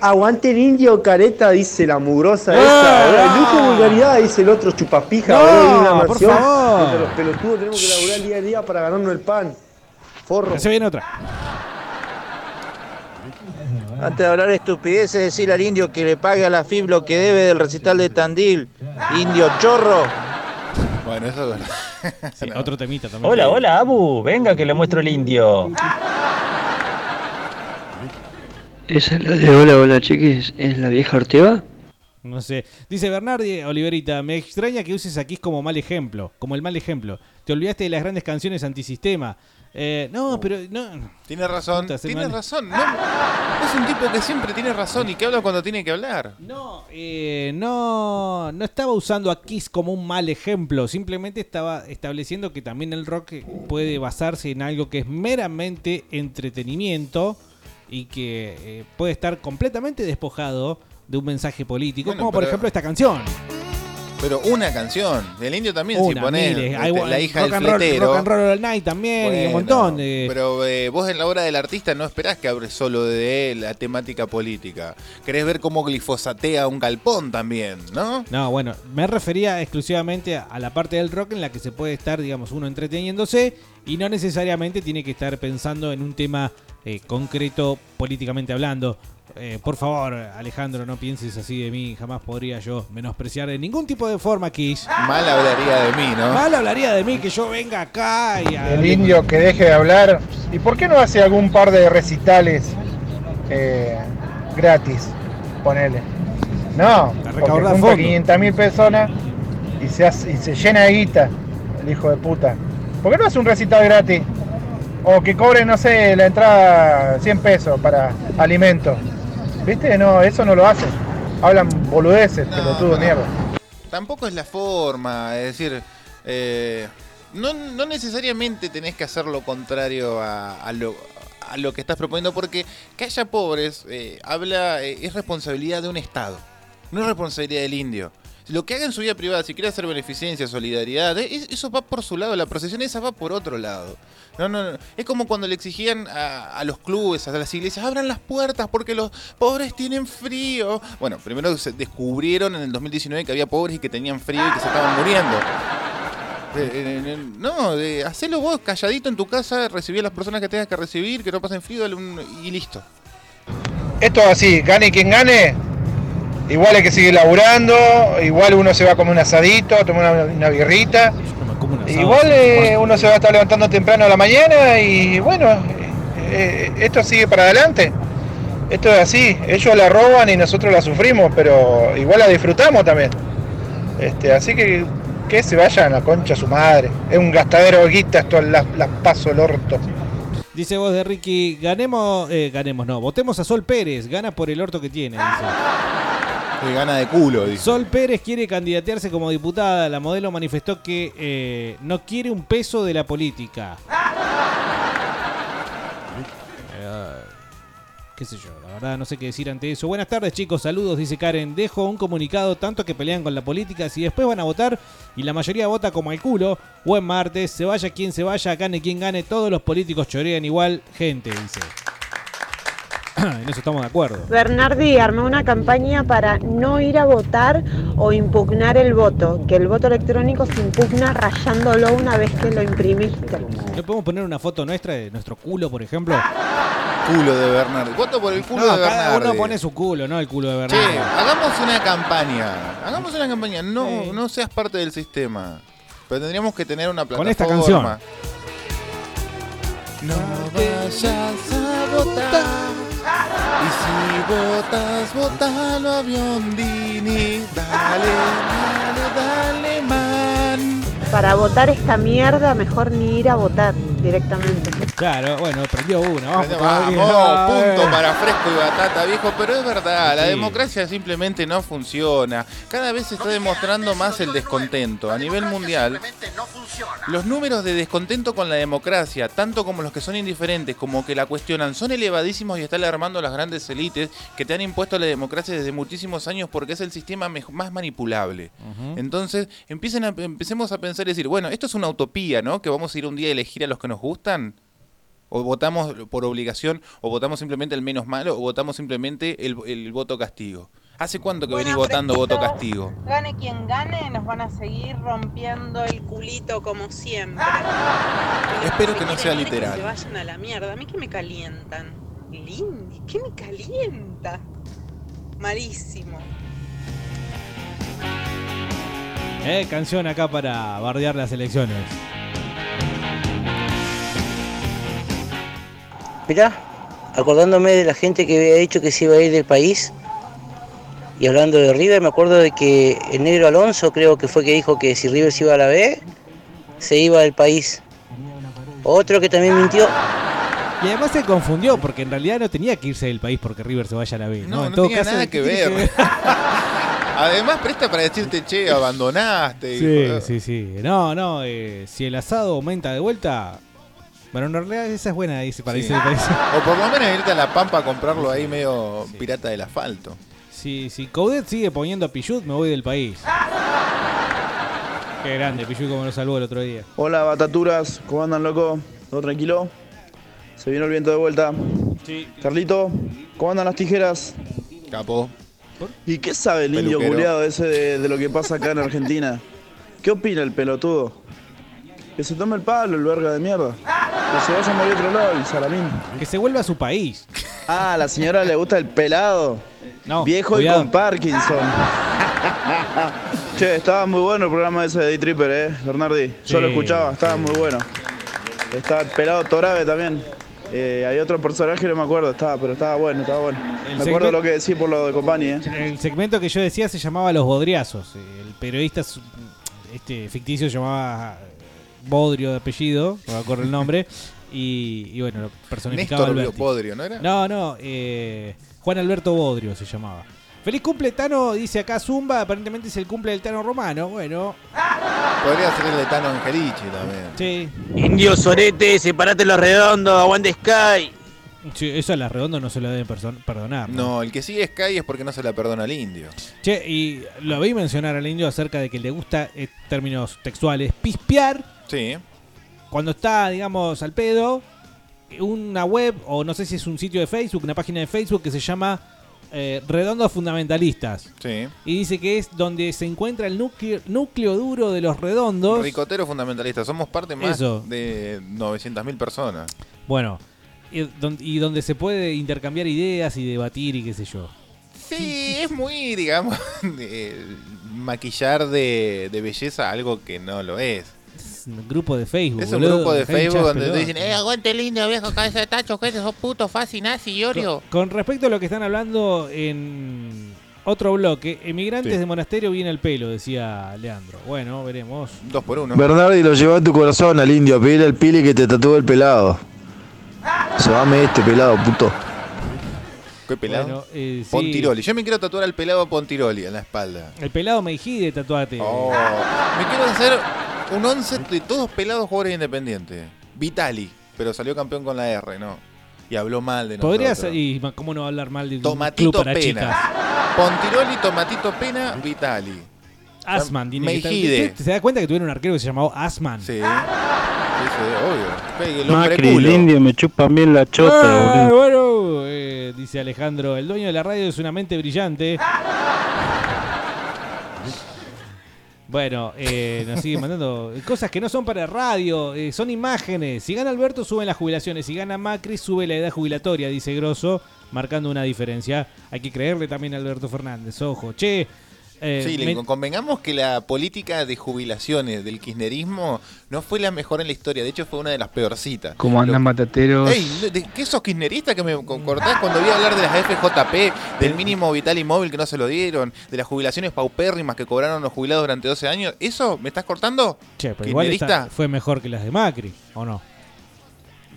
Speaker 25: Aguante el indio careta, dice la mugrosa esa.
Speaker 24: no.
Speaker 25: Lujo vulgaridad, dice el otro chupapija.
Speaker 4: No,
Speaker 25: boludo, en una
Speaker 4: por
Speaker 25: mansión.
Speaker 4: favor.
Speaker 25: Los pelotudos tenemos que laburar día a día para ganarnos el pan. Forro.
Speaker 4: Se viene otra.
Speaker 10: Antes de hablar estupideces, decirle al indio que le pague a la FIB lo que debe del recital de Tandil. Indio chorro.
Speaker 5: Bueno, eso es. *laughs*
Speaker 4: Sí, otro temita también.
Speaker 13: Hola, hola, Abu. Venga que le muestro el indio.
Speaker 17: ¿Esa es la de hola, hola chiquis? ¿Es la vieja Ortega?
Speaker 4: No sé. Dice Bernardi, Oliverita, me extraña que uses aquí como mal ejemplo, como el mal ejemplo. Te olvidaste de las grandes canciones antisistema. Eh, no, pero no.
Speaker 5: Tiene razón,
Speaker 4: Puta, se
Speaker 5: tiene
Speaker 4: mal-
Speaker 5: razón. No, es un tipo que siempre tiene razón y que habla cuando tiene que hablar.
Speaker 4: No, eh, no, no estaba usando a Kiss como un mal ejemplo, simplemente estaba estableciendo que también el rock puede basarse en algo que es meramente entretenimiento y que eh, puede estar completamente despojado de un mensaje político,
Speaker 5: Bueno,
Speaker 4: como por ejemplo esta canción.
Speaker 5: Pero una canción. El indio también, si
Speaker 4: Una,
Speaker 5: ponés
Speaker 4: miles.
Speaker 5: este, la hija del
Speaker 4: and roll-
Speaker 5: fletero.
Speaker 4: Rock and Roll All Night también, y un montón. de-
Speaker 5: Pero eh, vos en la obra del artista no esperás que hable solo de la temática política. Querés ver cómo glifosatea un galpón también, ¿no?
Speaker 4: No, bueno, me refería exclusivamente a, a la parte del rock en la que se puede estar, digamos, uno entreteniéndose y no necesariamente tiene que estar pensando en un tema eh, concreto políticamente hablando. Eh, por favor, Alejandro, no pienses así de mí. Jamás podría yo menospreciar de ningún tipo de forma, Kiss.
Speaker 5: Mal hablaría de mí, ¿no?
Speaker 4: Mal hablaría de mí que yo venga acá y
Speaker 26: El indio que deje de hablar. ¿Y por qué no hace algún par de recitales eh, gratis? Ponele. No, porque
Speaker 4: recaudar
Speaker 26: junta
Speaker 4: fondos.
Speaker 26: 500 mil personas y se, hace- y se llena de guita, el hijo de puta. ¿Por qué no hace un recital gratis? O que cobre, no sé, la entrada 100 pesos para alimentos. ¿Viste? No, eso no lo hace. Hablan boludeces, pelotudo de mierda.
Speaker 5: Tampoco es la forma, es decir, eh, no, no necesariamente tenés que hacer lo contrario a, a lo, a lo que estás proponiendo, porque que haya pobres eh, habla eh, es responsabilidad de un Estado, no es responsabilidad del indio. Lo que haga en su vida privada, si quiere hacer beneficencia, solidaridad, eh, es- eso va por su lado, la procesión esa va por otro lado. No, no, no. Es como cuando le exigían a, los clubes, a las iglesias, abran las puertas porque los pobres tienen frío. Bueno, primero se descubrieron en el 2019 que había pobres y que tenían frío y que se estaban muriendo. No, de, hacelo vos calladito en tu casa, recibir a las personas que tengas que recibir, que no pasen frío y listo.
Speaker 26: Esto es así, gane quien gane, igual hay que seguir laburando, igual uno se va a comer un asadito, a tomar una, birrita, igual eh, uno se va a estar levantando temprano a la mañana y bueno, eh, esto sigue para adelante. Esto es así, ellos la roban y nosotros la sufrimos, pero igual la disfrutamos también. Este, así que que se vayan a concha su madre. Es un gastadero de guitas, las, paso el orto.
Speaker 4: Dice vos de Ricky, ganemos, eh, ganemos, no, votemos a Sol Pérez, gana por el orto que tiene.
Speaker 5: Que gana de culo, dice.
Speaker 4: Sol Pérez quiere candidatearse como diputada. La modelo manifestó que eh, no quiere un peso de la política. Eh, qué sé yo, la verdad no sé qué decir ante eso. Buenas tardes chicos, saludos, dice Karen. Dejo un comunicado tanto que pelean con la política. Si después van a votar y la mayoría vota como el culo, buen martes, se vaya quien se vaya, gane quien gane, todos los políticos chorean igual, gente, dice. *coughs* en eso estamos de acuerdo.
Speaker 27: Bernardi armó una campaña para no ir a votar o impugnar el voto, que el voto electrónico se impugna rayándolo una vez que lo imprimiste.
Speaker 4: ¿No podemos poner una foto nuestra de nuestro culo, por ejemplo?
Speaker 5: Culo de Bernardi. Voto por el culo
Speaker 4: No,
Speaker 5: de
Speaker 4: cada
Speaker 5: Bernardi.
Speaker 4: uno pone su culo, no el culo de
Speaker 5: Che,
Speaker 4: Bernardi.
Speaker 5: hagamos una campaña. Hagamos una campaña. No, no seas parte del sistema. Pero tendríamos que tener una plataforma.
Speaker 4: Con esta canción.
Speaker 5: No vayas a votar. Y si votas, votalo a Biondini. Dale, dale, dale, man.
Speaker 27: Para votar esta mierda, mejor ni ir a votar directamente.
Speaker 4: Claro, bueno, prendió una. Vamos,
Speaker 5: Vamos, *laughs* punto para fresco y batata, viejo, pero es verdad, la democracia simplemente no funciona. Cada vez se está demostrando más el descontento. A nivel mundial, los números de descontento con la democracia, tanto como los que son indiferentes como que la cuestionan, son elevadísimos y está alarmando a las grandes élites que te han impuesto la democracia desde muchísimos años porque es el sistema más manipulable. Entonces, empiecen a, empecemos a pensar y decir, bueno, esto es una utopía, ¿no? Que vamos a ir un día a elegir a los que nos gustan. O votamos por obligación, o votamos simplemente el menos malo, o votamos simplemente el, el voto castigo. ¿Hace cuánto que venís votando voto castigo?
Speaker 23: Gane quien gane, nos van a seguir rompiendo el culito como siempre. *laughs*
Speaker 5: Espero que no sea
Speaker 23: Que se
Speaker 5: literal.
Speaker 23: vayan a la mierda. A mí que me calientan. Lindy, ¿qué me calienta? Malísimo.
Speaker 4: Eh, canción acá para bardear las elecciones.
Speaker 28: Mirá, acordándome de la gente que había dicho que se iba a ir del país y hablando de River, me acuerdo de que el negro Alonso creo que fue que dijo que si River se iba a la B, se iba del país. Otro que también mintió.
Speaker 4: Y además se confundió porque en realidad no tenía que irse del país porque River se vaya a la B. No,
Speaker 5: No,
Speaker 4: En
Speaker 5: no
Speaker 4: todo
Speaker 5: tenía
Speaker 4: caso,
Speaker 5: nada
Speaker 4: ¿qué
Speaker 5: que ver. *laughs* Además, presta para decirte, che, abandonaste.
Speaker 4: Sí,
Speaker 5: hijo.
Speaker 4: sí, sí. No, no, eh, si el asado aumenta de vuelta. Bueno, en realidad esa es buena, dice, para
Speaker 5: Sí.
Speaker 4: irse del país.
Speaker 5: O por lo menos irte a La Pampa a comprarlo ahí medio pirata del asfalto.
Speaker 4: Si, si Coudet sigue poniendo a Pichut, me voy del país. Qué grande, Pichu como lo salvó el otro día.
Speaker 29: Hola, bataturas, ¿cómo andan, loco? ¿Todo tranquilo? Se vino el viento de vuelta.
Speaker 4: Sí.
Speaker 29: Carlito, ¿cómo andan las tijeras?
Speaker 5: Capo.
Speaker 29: ¿Y qué sabe el indio culiado ese de, de lo que pasa acá en *laughs* Argentina? ¿Qué opina el pelotudo? Que se tome el palo, el verga de mierda. Que se vaya a morir otro lado, el salamín.
Speaker 4: Que se vuelva a su país.
Speaker 29: Ah, a la señora le gusta el pelado.
Speaker 4: No,
Speaker 29: Viejo
Speaker 4: cuidado.
Speaker 29: y con Parkinson. *laughs* che, estaba muy bueno el programa ese de D-Tripper, eh, Bernardi. Yo lo
Speaker 4: Sí,
Speaker 29: escuchaba, estaba muy bueno. Estaba el pelado Torabe también. Eh, hay otro personaje, no me acuerdo, estaba, pero estaba bueno, estaba bueno.
Speaker 4: El
Speaker 29: me acuerdo lo que decís por lo de Company, eh.
Speaker 4: El segmento que yo decía se llamaba Los Bodriazos. El periodista este ficticio se llamaba Bodrio de apellido, no me acuerdo el nombre. *laughs* Y, y bueno, lo personificaba
Speaker 5: Néstor
Speaker 4: Alberti.
Speaker 5: Bodrio, ¿no era?
Speaker 4: No, no, eh, Juan Alberto Bodrio se llamaba. Feliz cumple Tano, dice acá Zumba, aparentemente es el cumple del Tano Romano. Bueno,
Speaker 5: Podría ser el de Tano Angelici también.
Speaker 4: sí.
Speaker 20: Indio Sorete, separate los redondos, aguante Sky.
Speaker 4: Sí, eso a la redonda no se lo deben perdonar.
Speaker 5: No, el que sigue Sky es porque no se la perdona al indio.
Speaker 4: Che, y lo vi mencionar al indio acerca de que le gusta, en términos textuales, pispear
Speaker 5: Sí.
Speaker 4: cuando está, digamos, al pedo, una web, o no sé si es un sitio de Facebook, una página de Facebook que se llama eh, Redondos Fundamentalistas.
Speaker 5: Sí.
Speaker 4: Y dice que es donde se encuentra el núcleo, núcleo duro de los redondos.
Speaker 5: Ricotero fundamentalista. Somos parte más
Speaker 4: Eso.
Speaker 5: de 900.000 personas.
Speaker 4: Bueno, y, don- y donde se puede intercambiar ideas y debatir y qué sé yo.
Speaker 5: Sí, es muy, digamos, de *laughs* maquillar de, de belleza algo que no lo es.
Speaker 4: Es un grupo de Facebook.
Speaker 5: Es un
Speaker 4: boludo,
Speaker 5: grupo de Facebook donde te
Speaker 4: pelotas.
Speaker 5: dicen, eh, aguante el indio, viejo, cabeza de tacho, que esos putos fácil, nazi, Iorio.
Speaker 4: Con respecto a lo que están hablando en otro bloque, emigrantes
Speaker 5: Sí.
Speaker 4: de monasterio viene el pelo, decía Leandro. Bueno, veremos.
Speaker 5: Dos por uno.
Speaker 25: Bernardi lo llevó a tu corazón al indio, pedile al pili que te tatúe el pelado. Se va este pelado, puto.
Speaker 5: ¿Qué pelado?
Speaker 4: Bueno, eh, sí.
Speaker 5: Pontiroli. Yo me quiero tatuar al pelado Pontiroli en la espalda.
Speaker 4: El pelado Meijide, tatuate.
Speaker 5: Oh, me quiero hacer un once de todos pelados jugadores independientes. Vitali, pero salió campeón con la R, ¿no? Y habló mal de nosotros.
Speaker 4: Podría ser, y cómo no hablar mal de un club
Speaker 5: Tomatito
Speaker 4: para
Speaker 5: Pena.
Speaker 4: chicas.
Speaker 5: Pontiroli, Tomatito Pena, Vitali.
Speaker 4: Asman, tiene que
Speaker 5: Meijide.
Speaker 4: ¿Te, te das cuenta que tuvieron un arquero que se llamaba Asman?
Speaker 5: Sí. Sí, sí, obvio.
Speaker 8: Macri, el indio me chupan bien la chota,
Speaker 4: Ah,
Speaker 8: boludo.
Speaker 4: bueno, eh, dice Alejandro, el dueño de la radio es una mente brillante. Bueno, eh, nos sigue mandando cosas que no son para radio, eh, son imágenes. Si gana Alberto, suben las jubilaciones. Si gana Macri, sube la edad jubilatoria, dice Grosso, marcando una diferencia. Hay que creerle también a Alberto Fernández, ojo. Che, eh,
Speaker 5: Sí,
Speaker 4: me-
Speaker 5: convengamos que la política de jubilaciones del kirchnerismo no fue la mejor en la historia, de hecho fue una de las peorcitas.
Speaker 8: ¿Cómo andan, batateros?
Speaker 5: Ey, ¿de qué sos kirchnerista que me cortás cuando vi hablar de las FJP, del mínimo vital y móvil que no se lo dieron, de las jubilaciones paupérrimas que cobraron los jubilados durante 12 años? ¿Eso me estás cortando?
Speaker 4: che, pero igual fue mejor que las de Macri, ¿o no?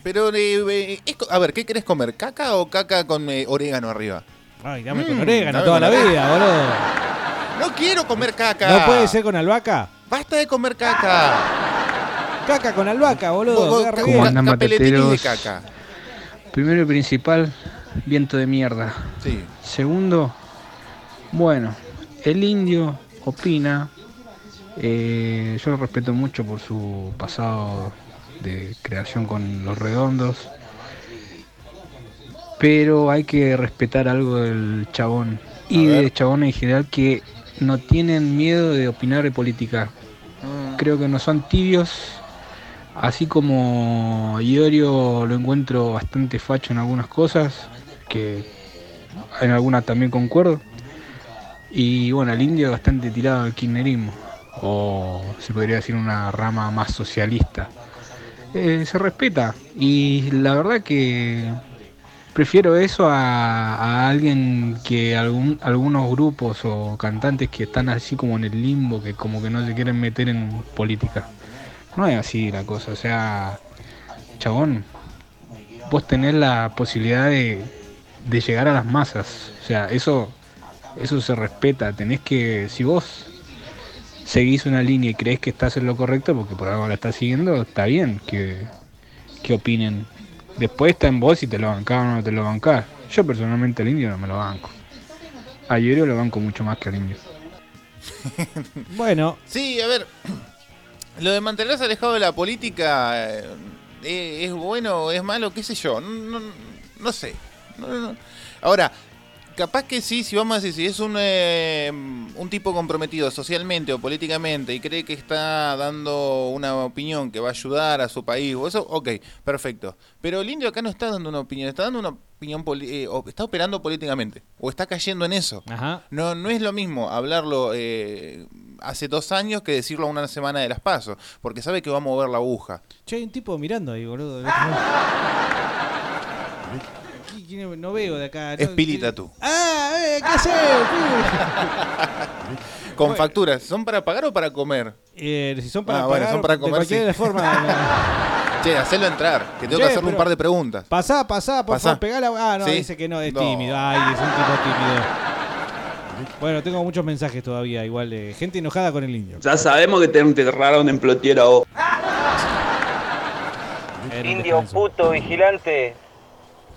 Speaker 5: Pero, eh, eh, es a ver, ¿qué querés comer? ¿Caca o caca con eh, orégano arriba?
Speaker 4: Ay, dame
Speaker 5: Mm,
Speaker 4: con orégano
Speaker 5: dame
Speaker 4: toda
Speaker 5: con
Speaker 4: la
Speaker 5: orégano.
Speaker 4: vida, boludo.
Speaker 5: No quiero comer caca.
Speaker 4: ¿No puede ser con albahaca?
Speaker 5: Basta de comer caca.
Speaker 4: Caca con albahaca, boludo.
Speaker 8: ¿Cómo andan,
Speaker 5: de caca.
Speaker 8: Primero y principal, viento de mierda.
Speaker 5: Sí.
Speaker 8: Segundo, bueno, el indio opina. eh, yo lo respeto mucho por su pasado de creación con los redondos. Pero hay que respetar algo del chabón. Y de chabón en general que no tienen miedo de opinar de política. Creo que no son tibios. Así como Iorio lo encuentro bastante facho en algunas cosas, que en algunas también concuerdo. Y bueno, el indio bastante tirado al kirchnerismo, o se podría decir una rama más socialista. Eh, se respeta, y la verdad que prefiero eso a, a alguien que algún, algunos grupos o cantantes que están así como en el limbo, que como que no se quieren meter en política. No es así la cosa, o sea, chabón, vos tenés la posibilidad de, de llegar a las masas, o sea, eso, eso se respeta, tenés que, si vos seguís una línea y crees que estás en lo correcto, porque por algo la estás siguiendo, está bien que, que opinen. Después está en vos si te lo bancás o no te lo bancás. Yo personalmente al indio no me lo banco. A Iorio lo banco mucho más que al indio. *laughs*
Speaker 4: Bueno,
Speaker 5: Sí, a ver. Lo de mantenerse alejado de la política eh, es bueno, es malo, qué sé yo. No, no- no sé. No, no, no. Ahora, capaz que sí, si vamos a decir, si es un, eh, un tipo comprometido socialmente o políticamente y cree que está dando una opinión que va a ayudar a su país o eso, ok, perfecto. Pero el indio acá no está dando una opinión, está dando una opinión, eh, o está operando políticamente o está cayendo en eso.
Speaker 4: Ajá.
Speaker 5: No, no es lo mismo hablarlo eh, hace dos años que decirlo a una semana de las pasos, porque sabe que va a mover la aguja.
Speaker 4: Che, hay un tipo mirando ahí, boludo. *laughs* del otro lado. ¿Qui- quién es? No veo de acá.
Speaker 5: Es
Speaker 4: no-
Speaker 5: Pili Tatú.
Speaker 4: Ah, eh, ¿qué haces, *laughs*
Speaker 5: Con
Speaker 4: Bueno.
Speaker 5: facturas, ¿son para pagar o para comer?
Speaker 4: Eh, si son para
Speaker 5: Ah, bueno,
Speaker 4: pagar,
Speaker 5: son para
Speaker 4: de
Speaker 5: comer,
Speaker 4: cualquier
Speaker 5: sí.
Speaker 4: forma. *laughs*
Speaker 5: Che, hacelo entrar, que tengo
Speaker 4: Che,
Speaker 5: que hacerle un par de preguntas.
Speaker 4: Pasá, pasá, por
Speaker 5: Pasá.
Speaker 4: favor, pegala. Ah, no,
Speaker 5: Sí.
Speaker 4: dice que no, es
Speaker 5: No.
Speaker 4: tímido. Ay, es un tipo tímido. Bueno, tengo muchos mensajes todavía, igual de gente enojada con el indio.
Speaker 30: Ya sabemos que te enterraron en plotiera *laughs* vos.
Speaker 31: Indio puto vigilante,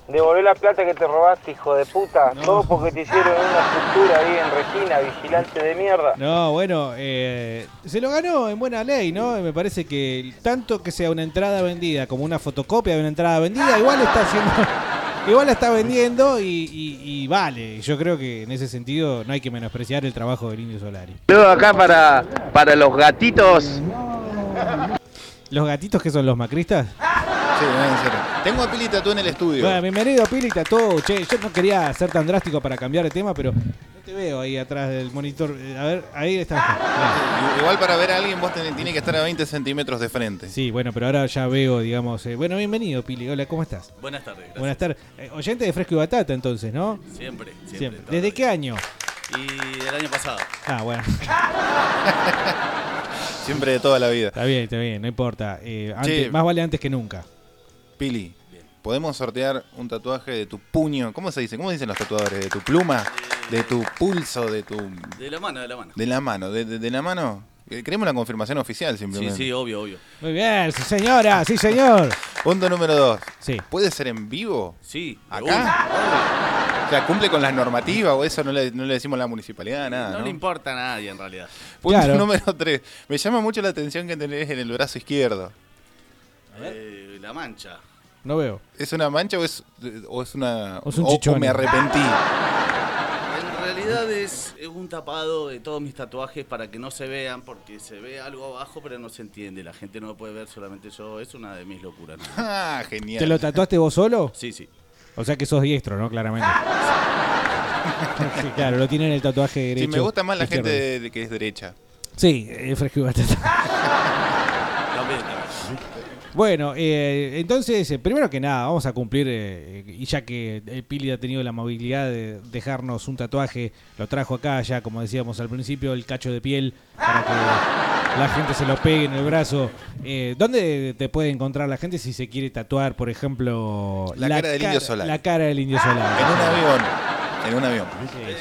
Speaker 31: devolvé la plata que te robaste, hijo de puta. Todo porque te hicieron una estructura ahí en Regina, vigilante de mierda.
Speaker 4: No, bueno, eh, se lo ganó en buena ley, ¿no? Me parece que tanto que sea una entrada vendida como una fotocopia de una entrada vendida, igual está haciendo, *laughs* igual la está vendiendo y, y- y vale. Yo creo que en ese sentido no hay que menospreciar el trabajo del Indio Solari.
Speaker 30: Luego acá para, para los gatitos.
Speaker 4: ¿Los gatitos que son los macristas?
Speaker 5: Sí. Tengo a Pili Tatú en el estudio.
Speaker 4: Bueno, bienvenido Pili todo. Che, yo no quería ser tan drástico para cambiar de tema, pero no te veo ahí atrás del monitor. Eh, A ver, ahí está. Bien.
Speaker 5: Igual para ver a alguien vos tenés- tiene que estar a 20 centímetros de frente.
Speaker 4: Sí, bueno, pero ahora ya veo, digamos. eh, bueno, bienvenido, Pili. Hola, ¿cómo estás?
Speaker 32: Buenas tardes. gracias.
Speaker 4: Buenas tardes. Eh, oyente de Fresco y Batata, entonces, ¿no?
Speaker 32: Siempre, siempre.
Speaker 4: ¿Desde qué año?
Speaker 32: Y del año pasado.
Speaker 4: Ah, bueno. *laughs*
Speaker 5: Siempre de toda la vida.
Speaker 4: Está bien, está bien, no importa. Eh, antes-
Speaker 5: Che.
Speaker 4: más vale antes que nunca.
Speaker 5: Pili, ¿podemos sortear un tatuaje de tu puño? ¿Cómo se dice? ¿Cómo dicen los tatuadores? ¿De tu pluma? ¿De tu pulso? ¿De tu...?
Speaker 32: De la mano, de la mano.
Speaker 5: ¿De la mano? ¿De, de- de la mano? Eh, Queremos la confirmación oficial
Speaker 32: Sí,
Speaker 5: simplemente.
Speaker 32: sí, obvio, obvio.
Speaker 4: Muy bien, sí, señora, sí, señor.
Speaker 5: Punto número dos.
Speaker 4: Sí.
Speaker 5: ¿Puede ser en vivo?
Speaker 32: Sí.
Speaker 5: ¿Acá? O sea, ¿cumple con las normativas o eso no le, no le decimos a la municipalidad? Nada,
Speaker 32: No,
Speaker 5: ¿no?
Speaker 32: le importa a nadie en realidad.
Speaker 5: Punto
Speaker 4: Claro.
Speaker 5: número tres. Me llama mucho la atención que tenés en el brazo izquierdo.
Speaker 32: Eh, la mancha.
Speaker 4: No veo.
Speaker 5: ¿Es una mancha o es, o es una...
Speaker 4: O es un
Speaker 5: me arrepentí?
Speaker 32: En realidad es, es un tapado de todos mis tatuajes para que no se vean, porque se ve algo abajo, pero no se entiende. La gente no lo puede ver, solamente yo. Es una de mis locuras. ¿no? *laughs*
Speaker 5: Ah, genial.
Speaker 4: ¿Te lo tatuaste vos solo?
Speaker 32: Sí, sí.
Speaker 4: O sea que sos diestro, ¿no? Claramente. *laughs* Sí, claro, lo tiene en el tatuaje derecho.
Speaker 5: Sí, me gusta más la
Speaker 4: izquierdo.
Speaker 5: gente de- de que es derecha.
Speaker 4: Sí, eh, Fresco y Batata. *laughs* Bueno, eh, entonces, eh, primero que nada, vamos a cumplir, eh, y ya que el Pili ha tenido la amabilidad de dejarnos un tatuaje, lo trajo acá ya, como decíamos al principio, el cacho de piel, para que la gente se lo pegue en el brazo. Eh, ¿Dónde te puede encontrar la gente si se quiere tatuar, por ejemplo,
Speaker 5: La cara del Indio Solari.
Speaker 4: La cara del Indio Solar.
Speaker 5: En un avión. En un avión.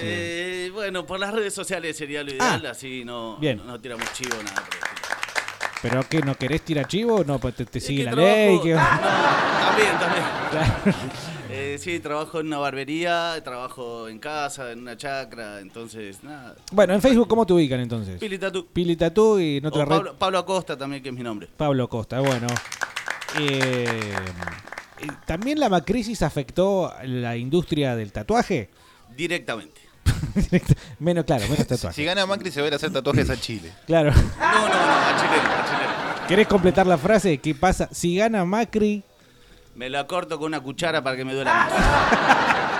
Speaker 32: Eh, bueno, por las redes sociales sería lo ideal, así no,
Speaker 4: Ah. Bien.
Speaker 32: no, no tiramos chivo, nada.
Speaker 4: ¿Pero qué? ¿No querés tirar chivo? No, pues te, te sigue
Speaker 32: que
Speaker 4: la
Speaker 32: trabajo-
Speaker 4: ley. *laughs*
Speaker 32: No, también, también.
Speaker 4: Claro.
Speaker 32: Eh, sí, trabajo en una barbería, trabajo en casa, en una chacra, entonces, nada.
Speaker 4: Bueno, en Facebook, ¿cómo te ubican entonces?
Speaker 32: Pili Tatú.
Speaker 4: Pili Tatú y en otra
Speaker 32: O
Speaker 4: red.
Speaker 32: Pablo, Pablo Acosta también, que es mi nombre.
Speaker 4: Pablo Costa, bueno. Eh, ¿También la macrisis afectó la industria del tatuaje?
Speaker 32: Directamente. *laughs*
Speaker 4: menos, claro, menos tatuaje.
Speaker 5: Si gana Macri se va a ir a hacer tatuajes a Chile. *laughs*
Speaker 4: Claro.
Speaker 32: No, no, no, a chileno, a chileno.
Speaker 4: ¿Querés completar la frase? ¿Qué pasa? Si gana Macri...
Speaker 32: Me la corto con una cuchara para que me duela. *laughs*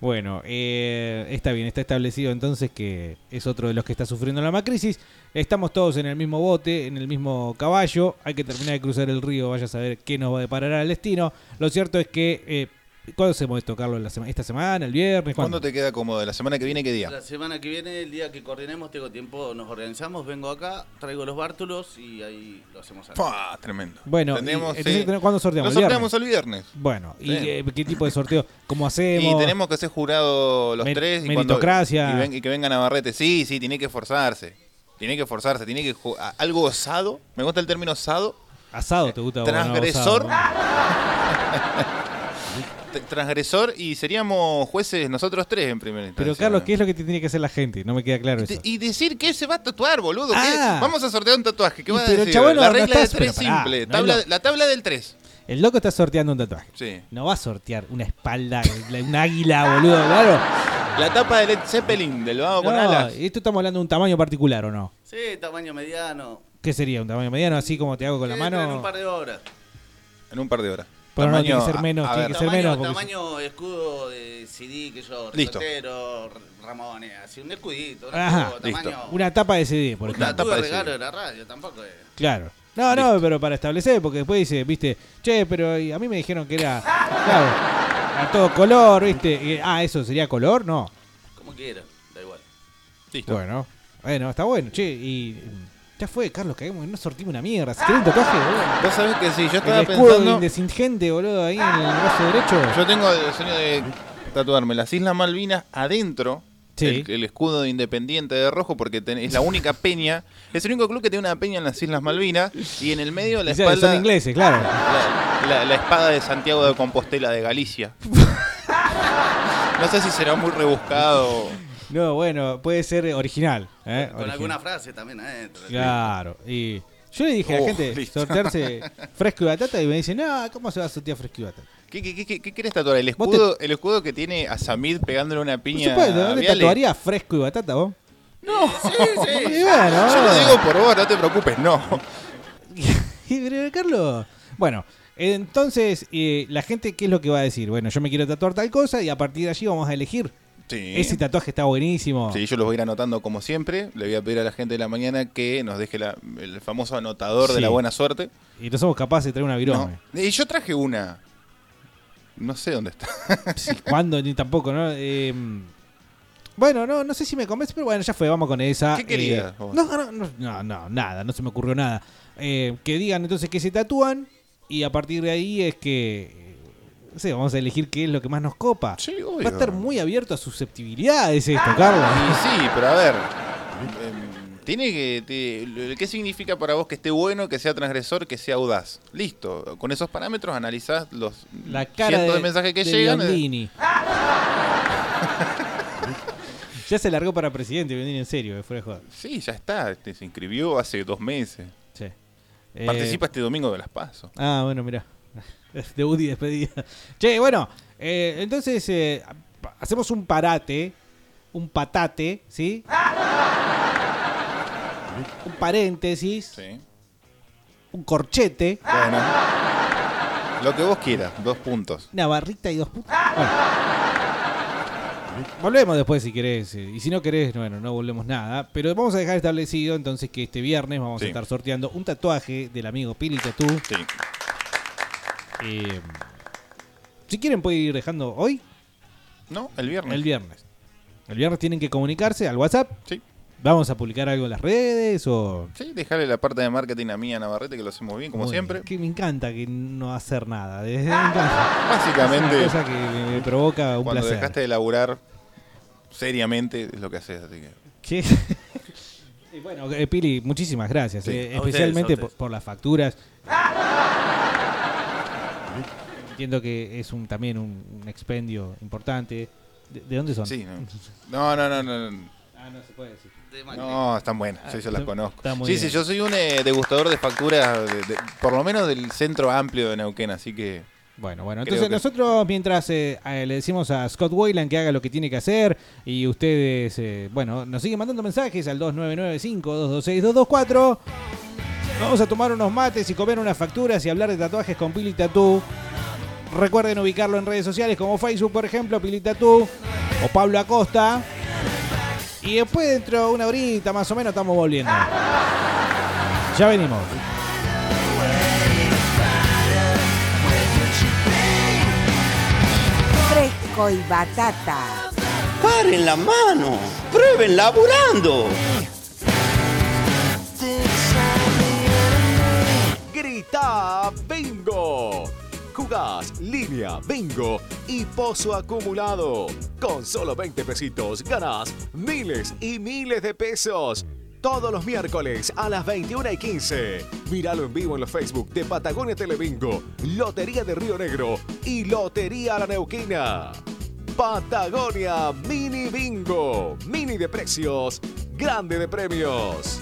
Speaker 4: Bueno, eh, está bien, está establecido entonces que es otro de los que está sufriendo la macrisis. Estamos todos en el mismo bote, en el mismo caballo. Hay que terminar de cruzar el río, vaya a saber qué nos va a deparar al destino. Lo cierto es que... Eh, ¿Cuándo hacemos esto, Carlos? ¿La sema- ¿Esta semana? ¿El viernes?
Speaker 5: ¿Cuándo
Speaker 4: ¿Cuándo?
Speaker 5: te queda cómodo? ¿La semana que viene qué día?
Speaker 32: La semana que viene, el día que coordinemos, tengo tiempo, nos organizamos, vengo acá, traigo los bártulos y ahí lo hacemos acá.
Speaker 5: Fua, tremendo.
Speaker 4: Bueno,
Speaker 5: Tenemos,
Speaker 4: y- entonces,
Speaker 5: sí.
Speaker 4: ¿cuándo sorteamos?
Speaker 5: Lo
Speaker 4: ¿El
Speaker 5: sorteamos el viernes.
Speaker 4: Bueno, ¿y
Speaker 5: Sí.
Speaker 4: eh, qué tipo de sorteo? ¿Cómo *laughs* hacemos?
Speaker 5: Y tenemos que ser jurado los
Speaker 4: Mer-
Speaker 5: tres. Y
Speaker 4: meritocracia.
Speaker 5: Cuando, y, ven- y que vengan a Barrete. Sí, sí, tiene que esforzarse. Tiene que esforzarse, tiene que algo osado. Me gusta el término osado.
Speaker 4: Asado, ¿te gusta? no?
Speaker 5: Transgresor.
Speaker 4: Osado,
Speaker 5: t- *laughs* transgresor y seríamos jueces nosotros tres en primera instancia.
Speaker 4: Pero Carlos, ¿qué es lo que tiene que hacer la gente? No me queda claro eso.
Speaker 5: Y decir que se va a tatuar, boludo.
Speaker 4: Ah.
Speaker 5: Vamos a sortear un tatuaje. ¿Qué
Speaker 4: Y
Speaker 5: va a
Speaker 4: pero el
Speaker 5: decir?
Speaker 4: chabón no-
Speaker 5: la
Speaker 4: no
Speaker 5: regla de
Speaker 4: estás-
Speaker 5: tres
Speaker 4: pará,
Speaker 5: simple.
Speaker 4: no
Speaker 5: tabla- la tabla del 3.
Speaker 4: El loco está sorteando un tatuaje.
Speaker 5: Sí.
Speaker 4: No va a sortear una espalda, un águila, boludo, claro.
Speaker 5: La tapa de Led Zeppelin, del vago con
Speaker 4: No,
Speaker 5: alas.
Speaker 4: esto estamos hablando de un tamaño particular, ¿o no?
Speaker 32: Sí, tamaño mediano.
Speaker 4: ¿Qué sería? ¿Un tamaño mediano así como te hago con la mano?
Speaker 32: En un par de horas.
Speaker 5: En un par de horas.
Speaker 4: Pero no,
Speaker 5: Tamaño-
Speaker 4: tiene que ser menos,
Speaker 5: a- a
Speaker 4: tiene
Speaker 5: ver.
Speaker 4: que ser
Speaker 32: Tamaño,
Speaker 4: menos. porque-
Speaker 32: tamaño escudo de CD que yo,
Speaker 5: Listo.
Speaker 32: ricotero, Ramones, así un escudito, un
Speaker 4: Ajá,
Speaker 32: escudo, tamaño.
Speaker 4: Una tapa de CD, por ejemplo.
Speaker 32: tatu de regalo de la radio, tampoco es.
Speaker 4: Claro. No, no, pero para establecer, porque después dice, viste, che, pero a mí me dijeron que era, claro, a todo color, viste. Y, ah, eso sería color, no.
Speaker 32: Como quiera, da igual.
Speaker 4: Bueno, bueno, está bueno, che, y ya fue, Carlos, caemos, no sortimos una mierda. Si querés un tatuaje, boludo.
Speaker 5: Vos sabés que sí, yo estaba
Speaker 4: el escudo
Speaker 5: pensando-
Speaker 4: indecingente, boludo, ahí en el brazo derecho.
Speaker 5: Yo tengo el sueño de tatuarme las Islas Malvinas adentro.
Speaker 4: Sí.
Speaker 5: El, el escudo de Independiente de rojo porque ten- es la única peña, es el único club que tiene una peña en las Islas Malvinas y en el medio la
Speaker 4: O sea,
Speaker 5: espalda
Speaker 4: son ingleses, claro.
Speaker 5: la, la- la espada de Santiago de Compostela de Galicia. *laughs* no sé si será muy rebuscado.
Speaker 4: No, bueno, puede ser original. ¿eh?
Speaker 32: Con
Speaker 4: Original.
Speaker 32: alguna frase también adentro.
Speaker 4: Claro, y yo le dije a la
Speaker 5: Oh,
Speaker 4: gente
Speaker 5: listo.
Speaker 4: sortearse *laughs* fresco y batata y me dicen, no, ¿cómo se va a sortear fresco y batata?
Speaker 5: ¿Qué, qué, qué, qué querés tatuar? ¿El
Speaker 4: te-
Speaker 5: escudo, el escudo que tiene a Samid pegándole una piña
Speaker 4: ¿dónde
Speaker 5: Viale?
Speaker 4: tatuaría fresco y batata vos?
Speaker 5: No, *laughs*
Speaker 32: sí, sí.
Speaker 4: Bueno,
Speaker 5: Yo lo digo por vos, no te preocupes, no. *laughs*
Speaker 4: Y, pero, Carlos, bueno, entonces eh, la gente, ¿qué es lo que va a decir? Bueno, yo me quiero tatuar tal cosa y a partir de allí vamos a elegir.
Speaker 5: Sí.
Speaker 4: Ese tatuaje está buenísimo.
Speaker 5: Sí, yo los voy a ir anotando como siempre. Le voy a pedir a la gente de la mañana que nos deje la- el famoso anotador de la buena suerte.
Speaker 4: Y no somos capaces de traer una virome.
Speaker 5: No. Y yo traje una. No sé dónde está. *laughs*
Speaker 4: Sí, ¿Cuándo? Ni tampoco, ¿no? Eh, bueno, no, no sé si me convence, pero bueno, ya fue, vamos con esa.
Speaker 5: ¿Qué querías
Speaker 4: Eh, no, no, no, no, no, nada, no se me ocurrió nada. Eh, que digan entonces que se tatúan y a partir de ahí es que, no sé, vamos a elegir qué es lo que más nos copa.
Speaker 5: obvio.
Speaker 4: Va a estar muy abierto a susceptibilidades esto, Carlos.
Speaker 5: Y sí, pero a ver. em, Tiene que. te- ¿Qué significa para vos que esté bueno, que sea transgresor, que sea audaz? Listo. Con esos parámetros analizás los
Speaker 4: La cara
Speaker 5: cientos de,
Speaker 4: de,
Speaker 5: mensajes que
Speaker 4: de
Speaker 5: llegan. eh.
Speaker 4: Biondini. *laughs* ya se largó para presidente, Biondini, en serio, eh, fuera de joda.
Speaker 5: Sí, ya está. este, se inscribió hace dos meses.
Speaker 4: Sí.
Speaker 5: Participa
Speaker 4: Eh,
Speaker 5: este domingo de las PASO.
Speaker 4: Ah, bueno, mira. *laughs* Debut y despedida. Che, bueno, eh, entonces eh, hacemos un parate, un patate, ¿sí? Un paréntesis,
Speaker 5: Sí.
Speaker 4: un corchete,
Speaker 5: Bueno. Lo que vos quieras, dos puntos.
Speaker 4: una barrita y dos. Bueno. Volvemos después si querés. eh, Y si no querés, bueno, no volvemos nada. Pero vamos a dejar establecido entonces que este viernes vamos
Speaker 5: Sí.
Speaker 4: a estar sorteando un tatuaje del amigo Pili Tatú.
Speaker 5: Sí.
Speaker 4: Eh, si quieren pueden ir dejando hoy.
Speaker 5: No, el viernes.
Speaker 4: El viernes. El viernes tienen que comunicarse al WhatsApp.
Speaker 5: Sí.
Speaker 4: Vamos a publicar algo en las redes o...
Speaker 5: Sí, dejarle la parte de marketing a mí, a Navarrete, que lo hacemos bien, como
Speaker 4: Muy
Speaker 5: siempre.
Speaker 4: bien, Que me encanta que no hacer nada. *laughs*
Speaker 5: Básicamente,
Speaker 4: Es una cosa que me, provoca un
Speaker 5: Cuando
Speaker 4: placer.
Speaker 5: dejaste de laburar seriamente, es lo que haces. Así que.
Speaker 4: ¿Qué? *laughs* Y bueno, eh, Pili, muchísimas gracias.
Speaker 5: Sí,
Speaker 4: eh,
Speaker 5: ustedes,
Speaker 4: especialmente
Speaker 5: ustedes.
Speaker 4: por, por las facturas. Entiendo que es un también un, un expendio importante. ¿De, de dónde son?
Speaker 5: Sí, no. *laughs* No, no, no, no. no.
Speaker 4: Ah, no se puede decir.
Speaker 5: No, están buenas,
Speaker 4: Ah,
Speaker 5: sí, yo las conozco. Sí,
Speaker 4: bien.
Speaker 5: sí, yo soy un eh, degustador de facturas, de- de- por lo menos del centro amplio de Neuquén, así que.
Speaker 4: Bueno, bueno, entonces
Speaker 5: que-
Speaker 4: nosotros mientras eh, eh, le decimos a Scott Wayland que haga lo que tiene que hacer y ustedes, eh, bueno, nos siguen mandando mensajes al 2995-226-224. Vamos a tomar unos mates y comer unas facturas y hablar de tatuajes con Pili Tatú. Recuerden ubicarlo en redes sociales como Facebook, por ejemplo, Pili Tatú o Pablo Acosta. Y después dentro de una horita más o menos estamos volviendo. Ya venimos.
Speaker 33: Fresco y batata.
Speaker 34: ¡Paren la mano! ¡Prueben laburando!
Speaker 35: Grita. Bingo y pozo acumulado. Con solo 20 pesitos ganas miles y miles de pesos. todos los miércoles a las 21 y 15. Míralo en vivo en los Facebook de Patagonia Telebingo, Lotería de Río Negro y Lotería La Neuquina. Patagonia Mini Bingo. Mini de precios, grande de premios.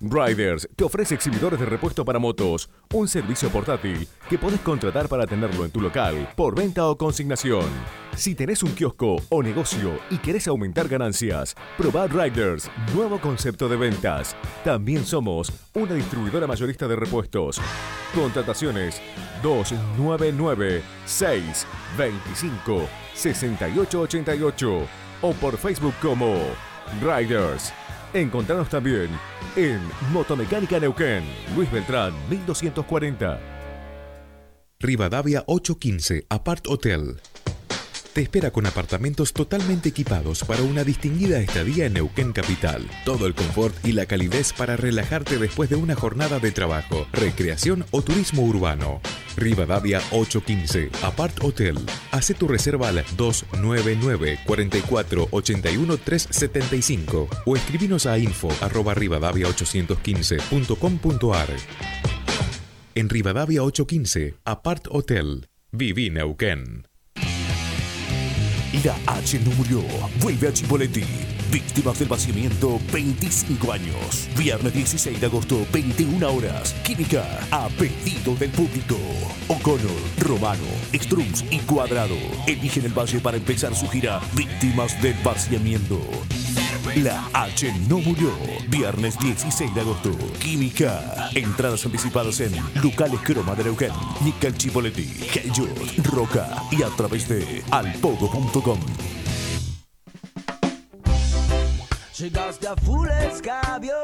Speaker 35: Riders te ofrece exhibidores de repuesto para motos, un servicio portátil que podés contratar para tenerlo en tu local, por venta o consignación. Si tenés un kiosco o negocio y querés aumentar ganancias, probá Riders, nuevo concepto de ventas. También somos una distribuidora mayorista de repuestos. Contrataciones 299 625 6888 o por Facebook como Riders. Encontranos también en Motomecánica Neuquén, Luis Beltrán, 1240.
Speaker 36: Rivadavia 815, Apart Hotel. Te espera con apartamentos totalmente equipados para una distinguida estadía en Neuquén Capital. Todo el confort y la calidez para relajarte después de una jornada de trabajo, recreación o turismo urbano. Rivadavia 815, Apart Hotel. Hace tu reserva al 299 44 81 375 o escribinos a info arroba rivadavia815.com.ar. En Rivadavia 815, Apart Hotel. Viví Neuquén.
Speaker 37: La H no murió. Vuelve a Chipoletti. Víctimas del vaciamiento, 25 años. Viernes 16 de agosto, 21 horas. Química, a pedido del público. O'Connor, Romano, Strums y Cuadrado eligen el valle para empezar su gira Víctimas del vaciamiento. La H no murió. Viernes 16 de agosto. Química. Entradas anticipadas en Lucales Croma de Neuquén, Nickel Chipoletti, Heyot, Roca y a través de alpogo.com.
Speaker 38: Llegaste a full escabio,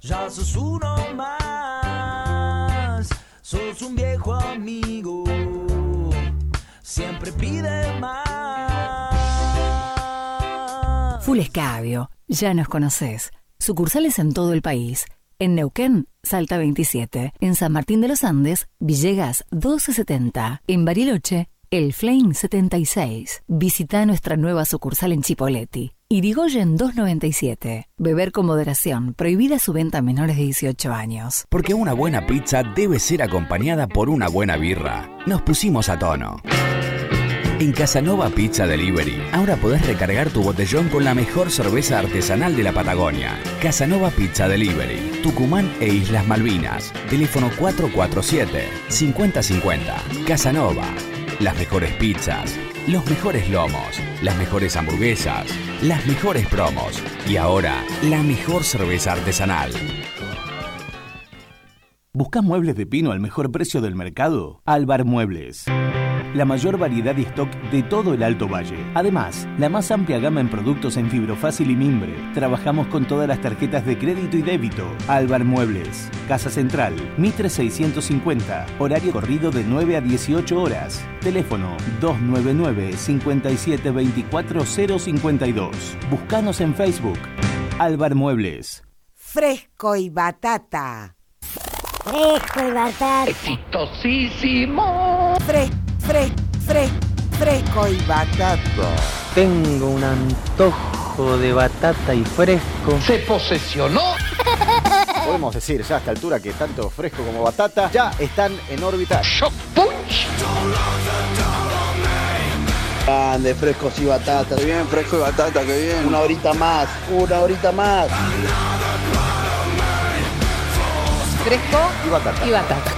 Speaker 38: ya sos uno más, sos un viejo amigo, siempre pide más.
Speaker 39: Full Escabio, ya nos conoces. Sucursales en todo el país. En Neuquén, Salta 27. En San Martín de los Andes, Villegas 1270. En Bariloche, El Flame 76. Visita nuestra nueva sucursal en Chipoleti. Irigoyen 297. Beber con moderación. Prohibida su venta a menores de 18 años.
Speaker 40: Porque una buena pizza debe ser acompañada por una buena birra. Nos pusimos a tono. En Casanova Pizza Delivery, ahora podés recargar tu botellón con la mejor cerveza artesanal de la Patagonia. Casanova Pizza Delivery, Tucumán e Islas Malvinas. Teléfono 447-5050. Casanova. Las mejores pizzas, los mejores lomos, las mejores hamburguesas, las mejores promos y ahora la mejor cerveza artesanal.
Speaker 41: ¿Buscas muebles de pino al mejor precio del mercado? Alvar Muebles. La mayor variedad y stock de todo el Alto Valle. Además, la más amplia gama en productos en fibrofácil y mimbre. Trabajamos con todas las tarjetas de crédito y débito. Alvar Muebles. Casa Central, Mitre 650. Horario corrido de 9 a 18 horas. Teléfono 299 5724 052. Buscanos en Facebook. Alvar Muebles.
Speaker 33: Fresco y batata.
Speaker 42: Fresco y batata.
Speaker 33: Exitosísimo. Fres, fres, fres, fresco y batata.
Speaker 43: Tengo un antojo de batata y fresco.
Speaker 44: Se posesionó. *laughs*
Speaker 45: Podemos decir ya a esta altura que tanto fresco como batata ya están en órbita.
Speaker 44: Shock punch.
Speaker 34: Grande, frescos y batata. Qué bien, fresco y batata, qué bien. Una horita más, una horita más.
Speaker 46: Fresco
Speaker 45: y batata.
Speaker 46: y batata.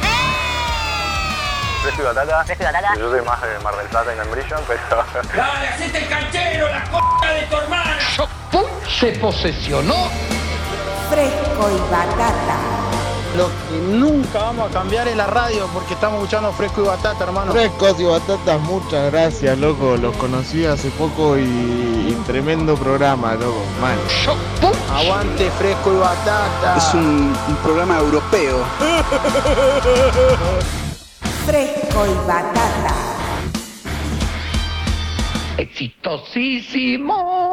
Speaker 47: Fresco y batata.
Speaker 46: Fresco y batata.
Speaker 47: Yo soy más de Mar del Plata y Membrillo, pero.
Speaker 44: ¡Dale, hacete el canchero, la c*** de tu hermana! Se posesionó.
Speaker 33: Fresco y batata.
Speaker 26: Lo que nunca vamos a cambiar es la radio porque estamos escuchando Fresco y Batata, hermano.
Speaker 29: Frescos y batatas, muchas gracias, loco. Los conocí hace poco y, y tremendo programa, loco. Man.
Speaker 26: Aguante Fresco y Batata.
Speaker 34: Es un, un programa europeo.
Speaker 33: Fresco y batata.
Speaker 44: Exitosísimo.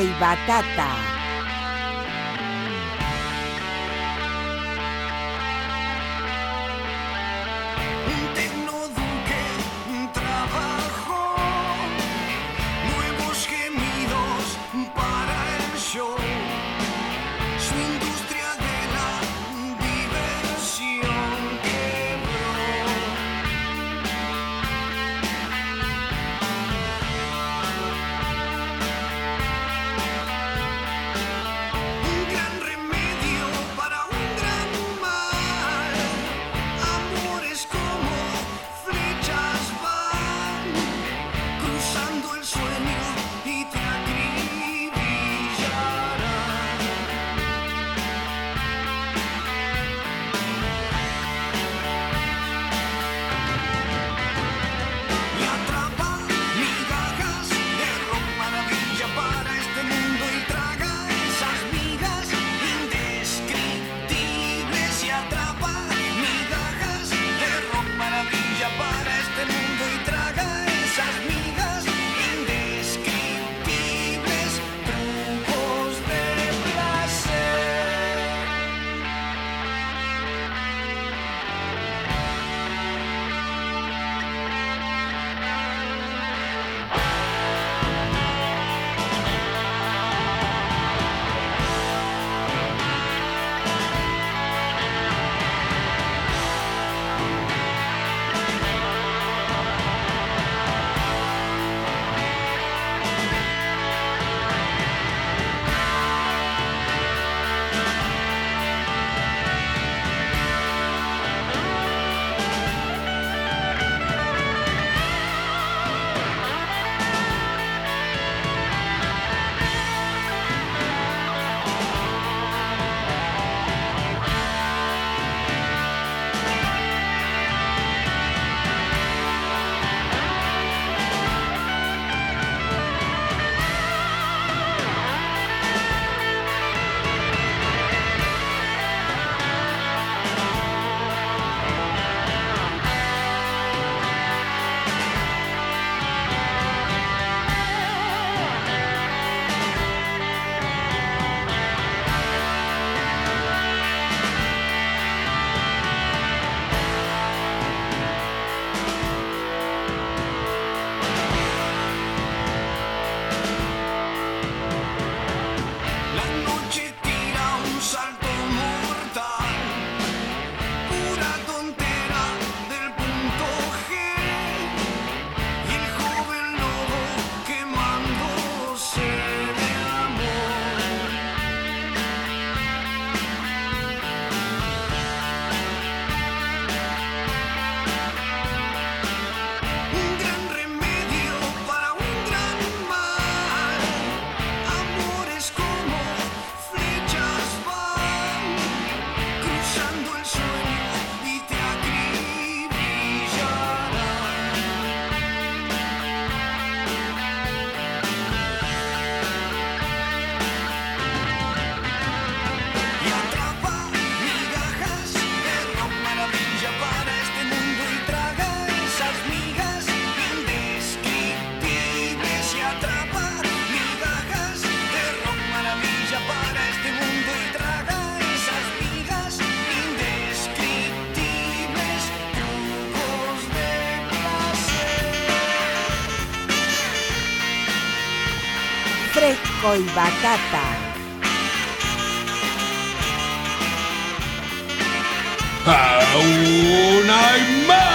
Speaker 33: y batata. Soy Bacata.
Speaker 44: ¡Aún hay más!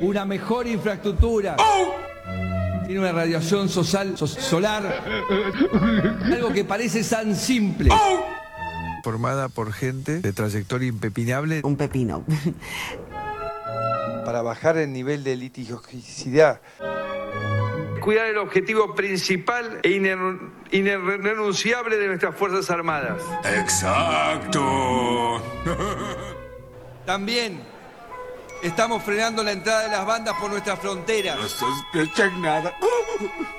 Speaker 48: Una mejor infraestructura. ¡Oh! Tiene una radiación social, solar. *laughs* Algo que parece tan simple. ¡Oh!
Speaker 49: Formada por gente de trayectoria impepinable.
Speaker 50: Un pepino. *laughs*
Speaker 49: Para bajar el nivel de litigiosidad
Speaker 51: cuidar el objetivo principal e irrenunciable de nuestras Fuerzas Armadas.
Speaker 52: Exacto.
Speaker 48: También estamos frenando la entrada de las bandas por nuestras fronteras.
Speaker 52: No sospechan nada.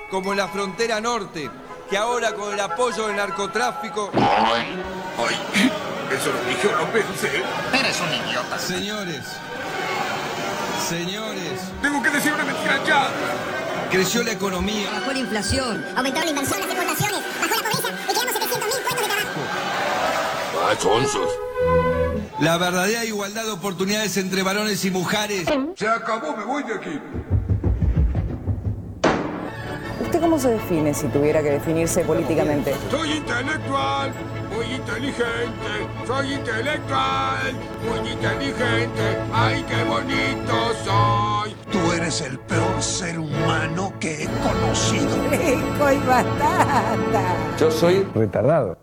Speaker 48: Como la frontera norte, que ahora con el apoyo del narcotráfico...
Speaker 52: Ay, eso lo dije o lo pensé.
Speaker 48: Eres un idiota. Señores, señores,
Speaker 52: Tengo que decir una mentira ya.
Speaker 48: creció la economía.
Speaker 42: Bajó la inflación, aumentaron la inversión, las exportaciones, bajó la pobreza y creamos 700.000 puestos de trabajo.
Speaker 52: Ah, sonsos.
Speaker 48: La verdadera igualdad de oportunidades entre varones y mujeres.
Speaker 52: Se acabó, me voy de aquí.
Speaker 53: ¿Usted cómo se define si tuviera que definirse políticamente?
Speaker 52: Soy intelectual, muy inteligente. Soy intelectual, muy inteligente. Ay, qué bonito soy.
Speaker 38: Tú eres el peor ser humano que he conocido. *laughs*
Speaker 33: Fresco y batata.
Speaker 51: Yo soy
Speaker 26: Retardado.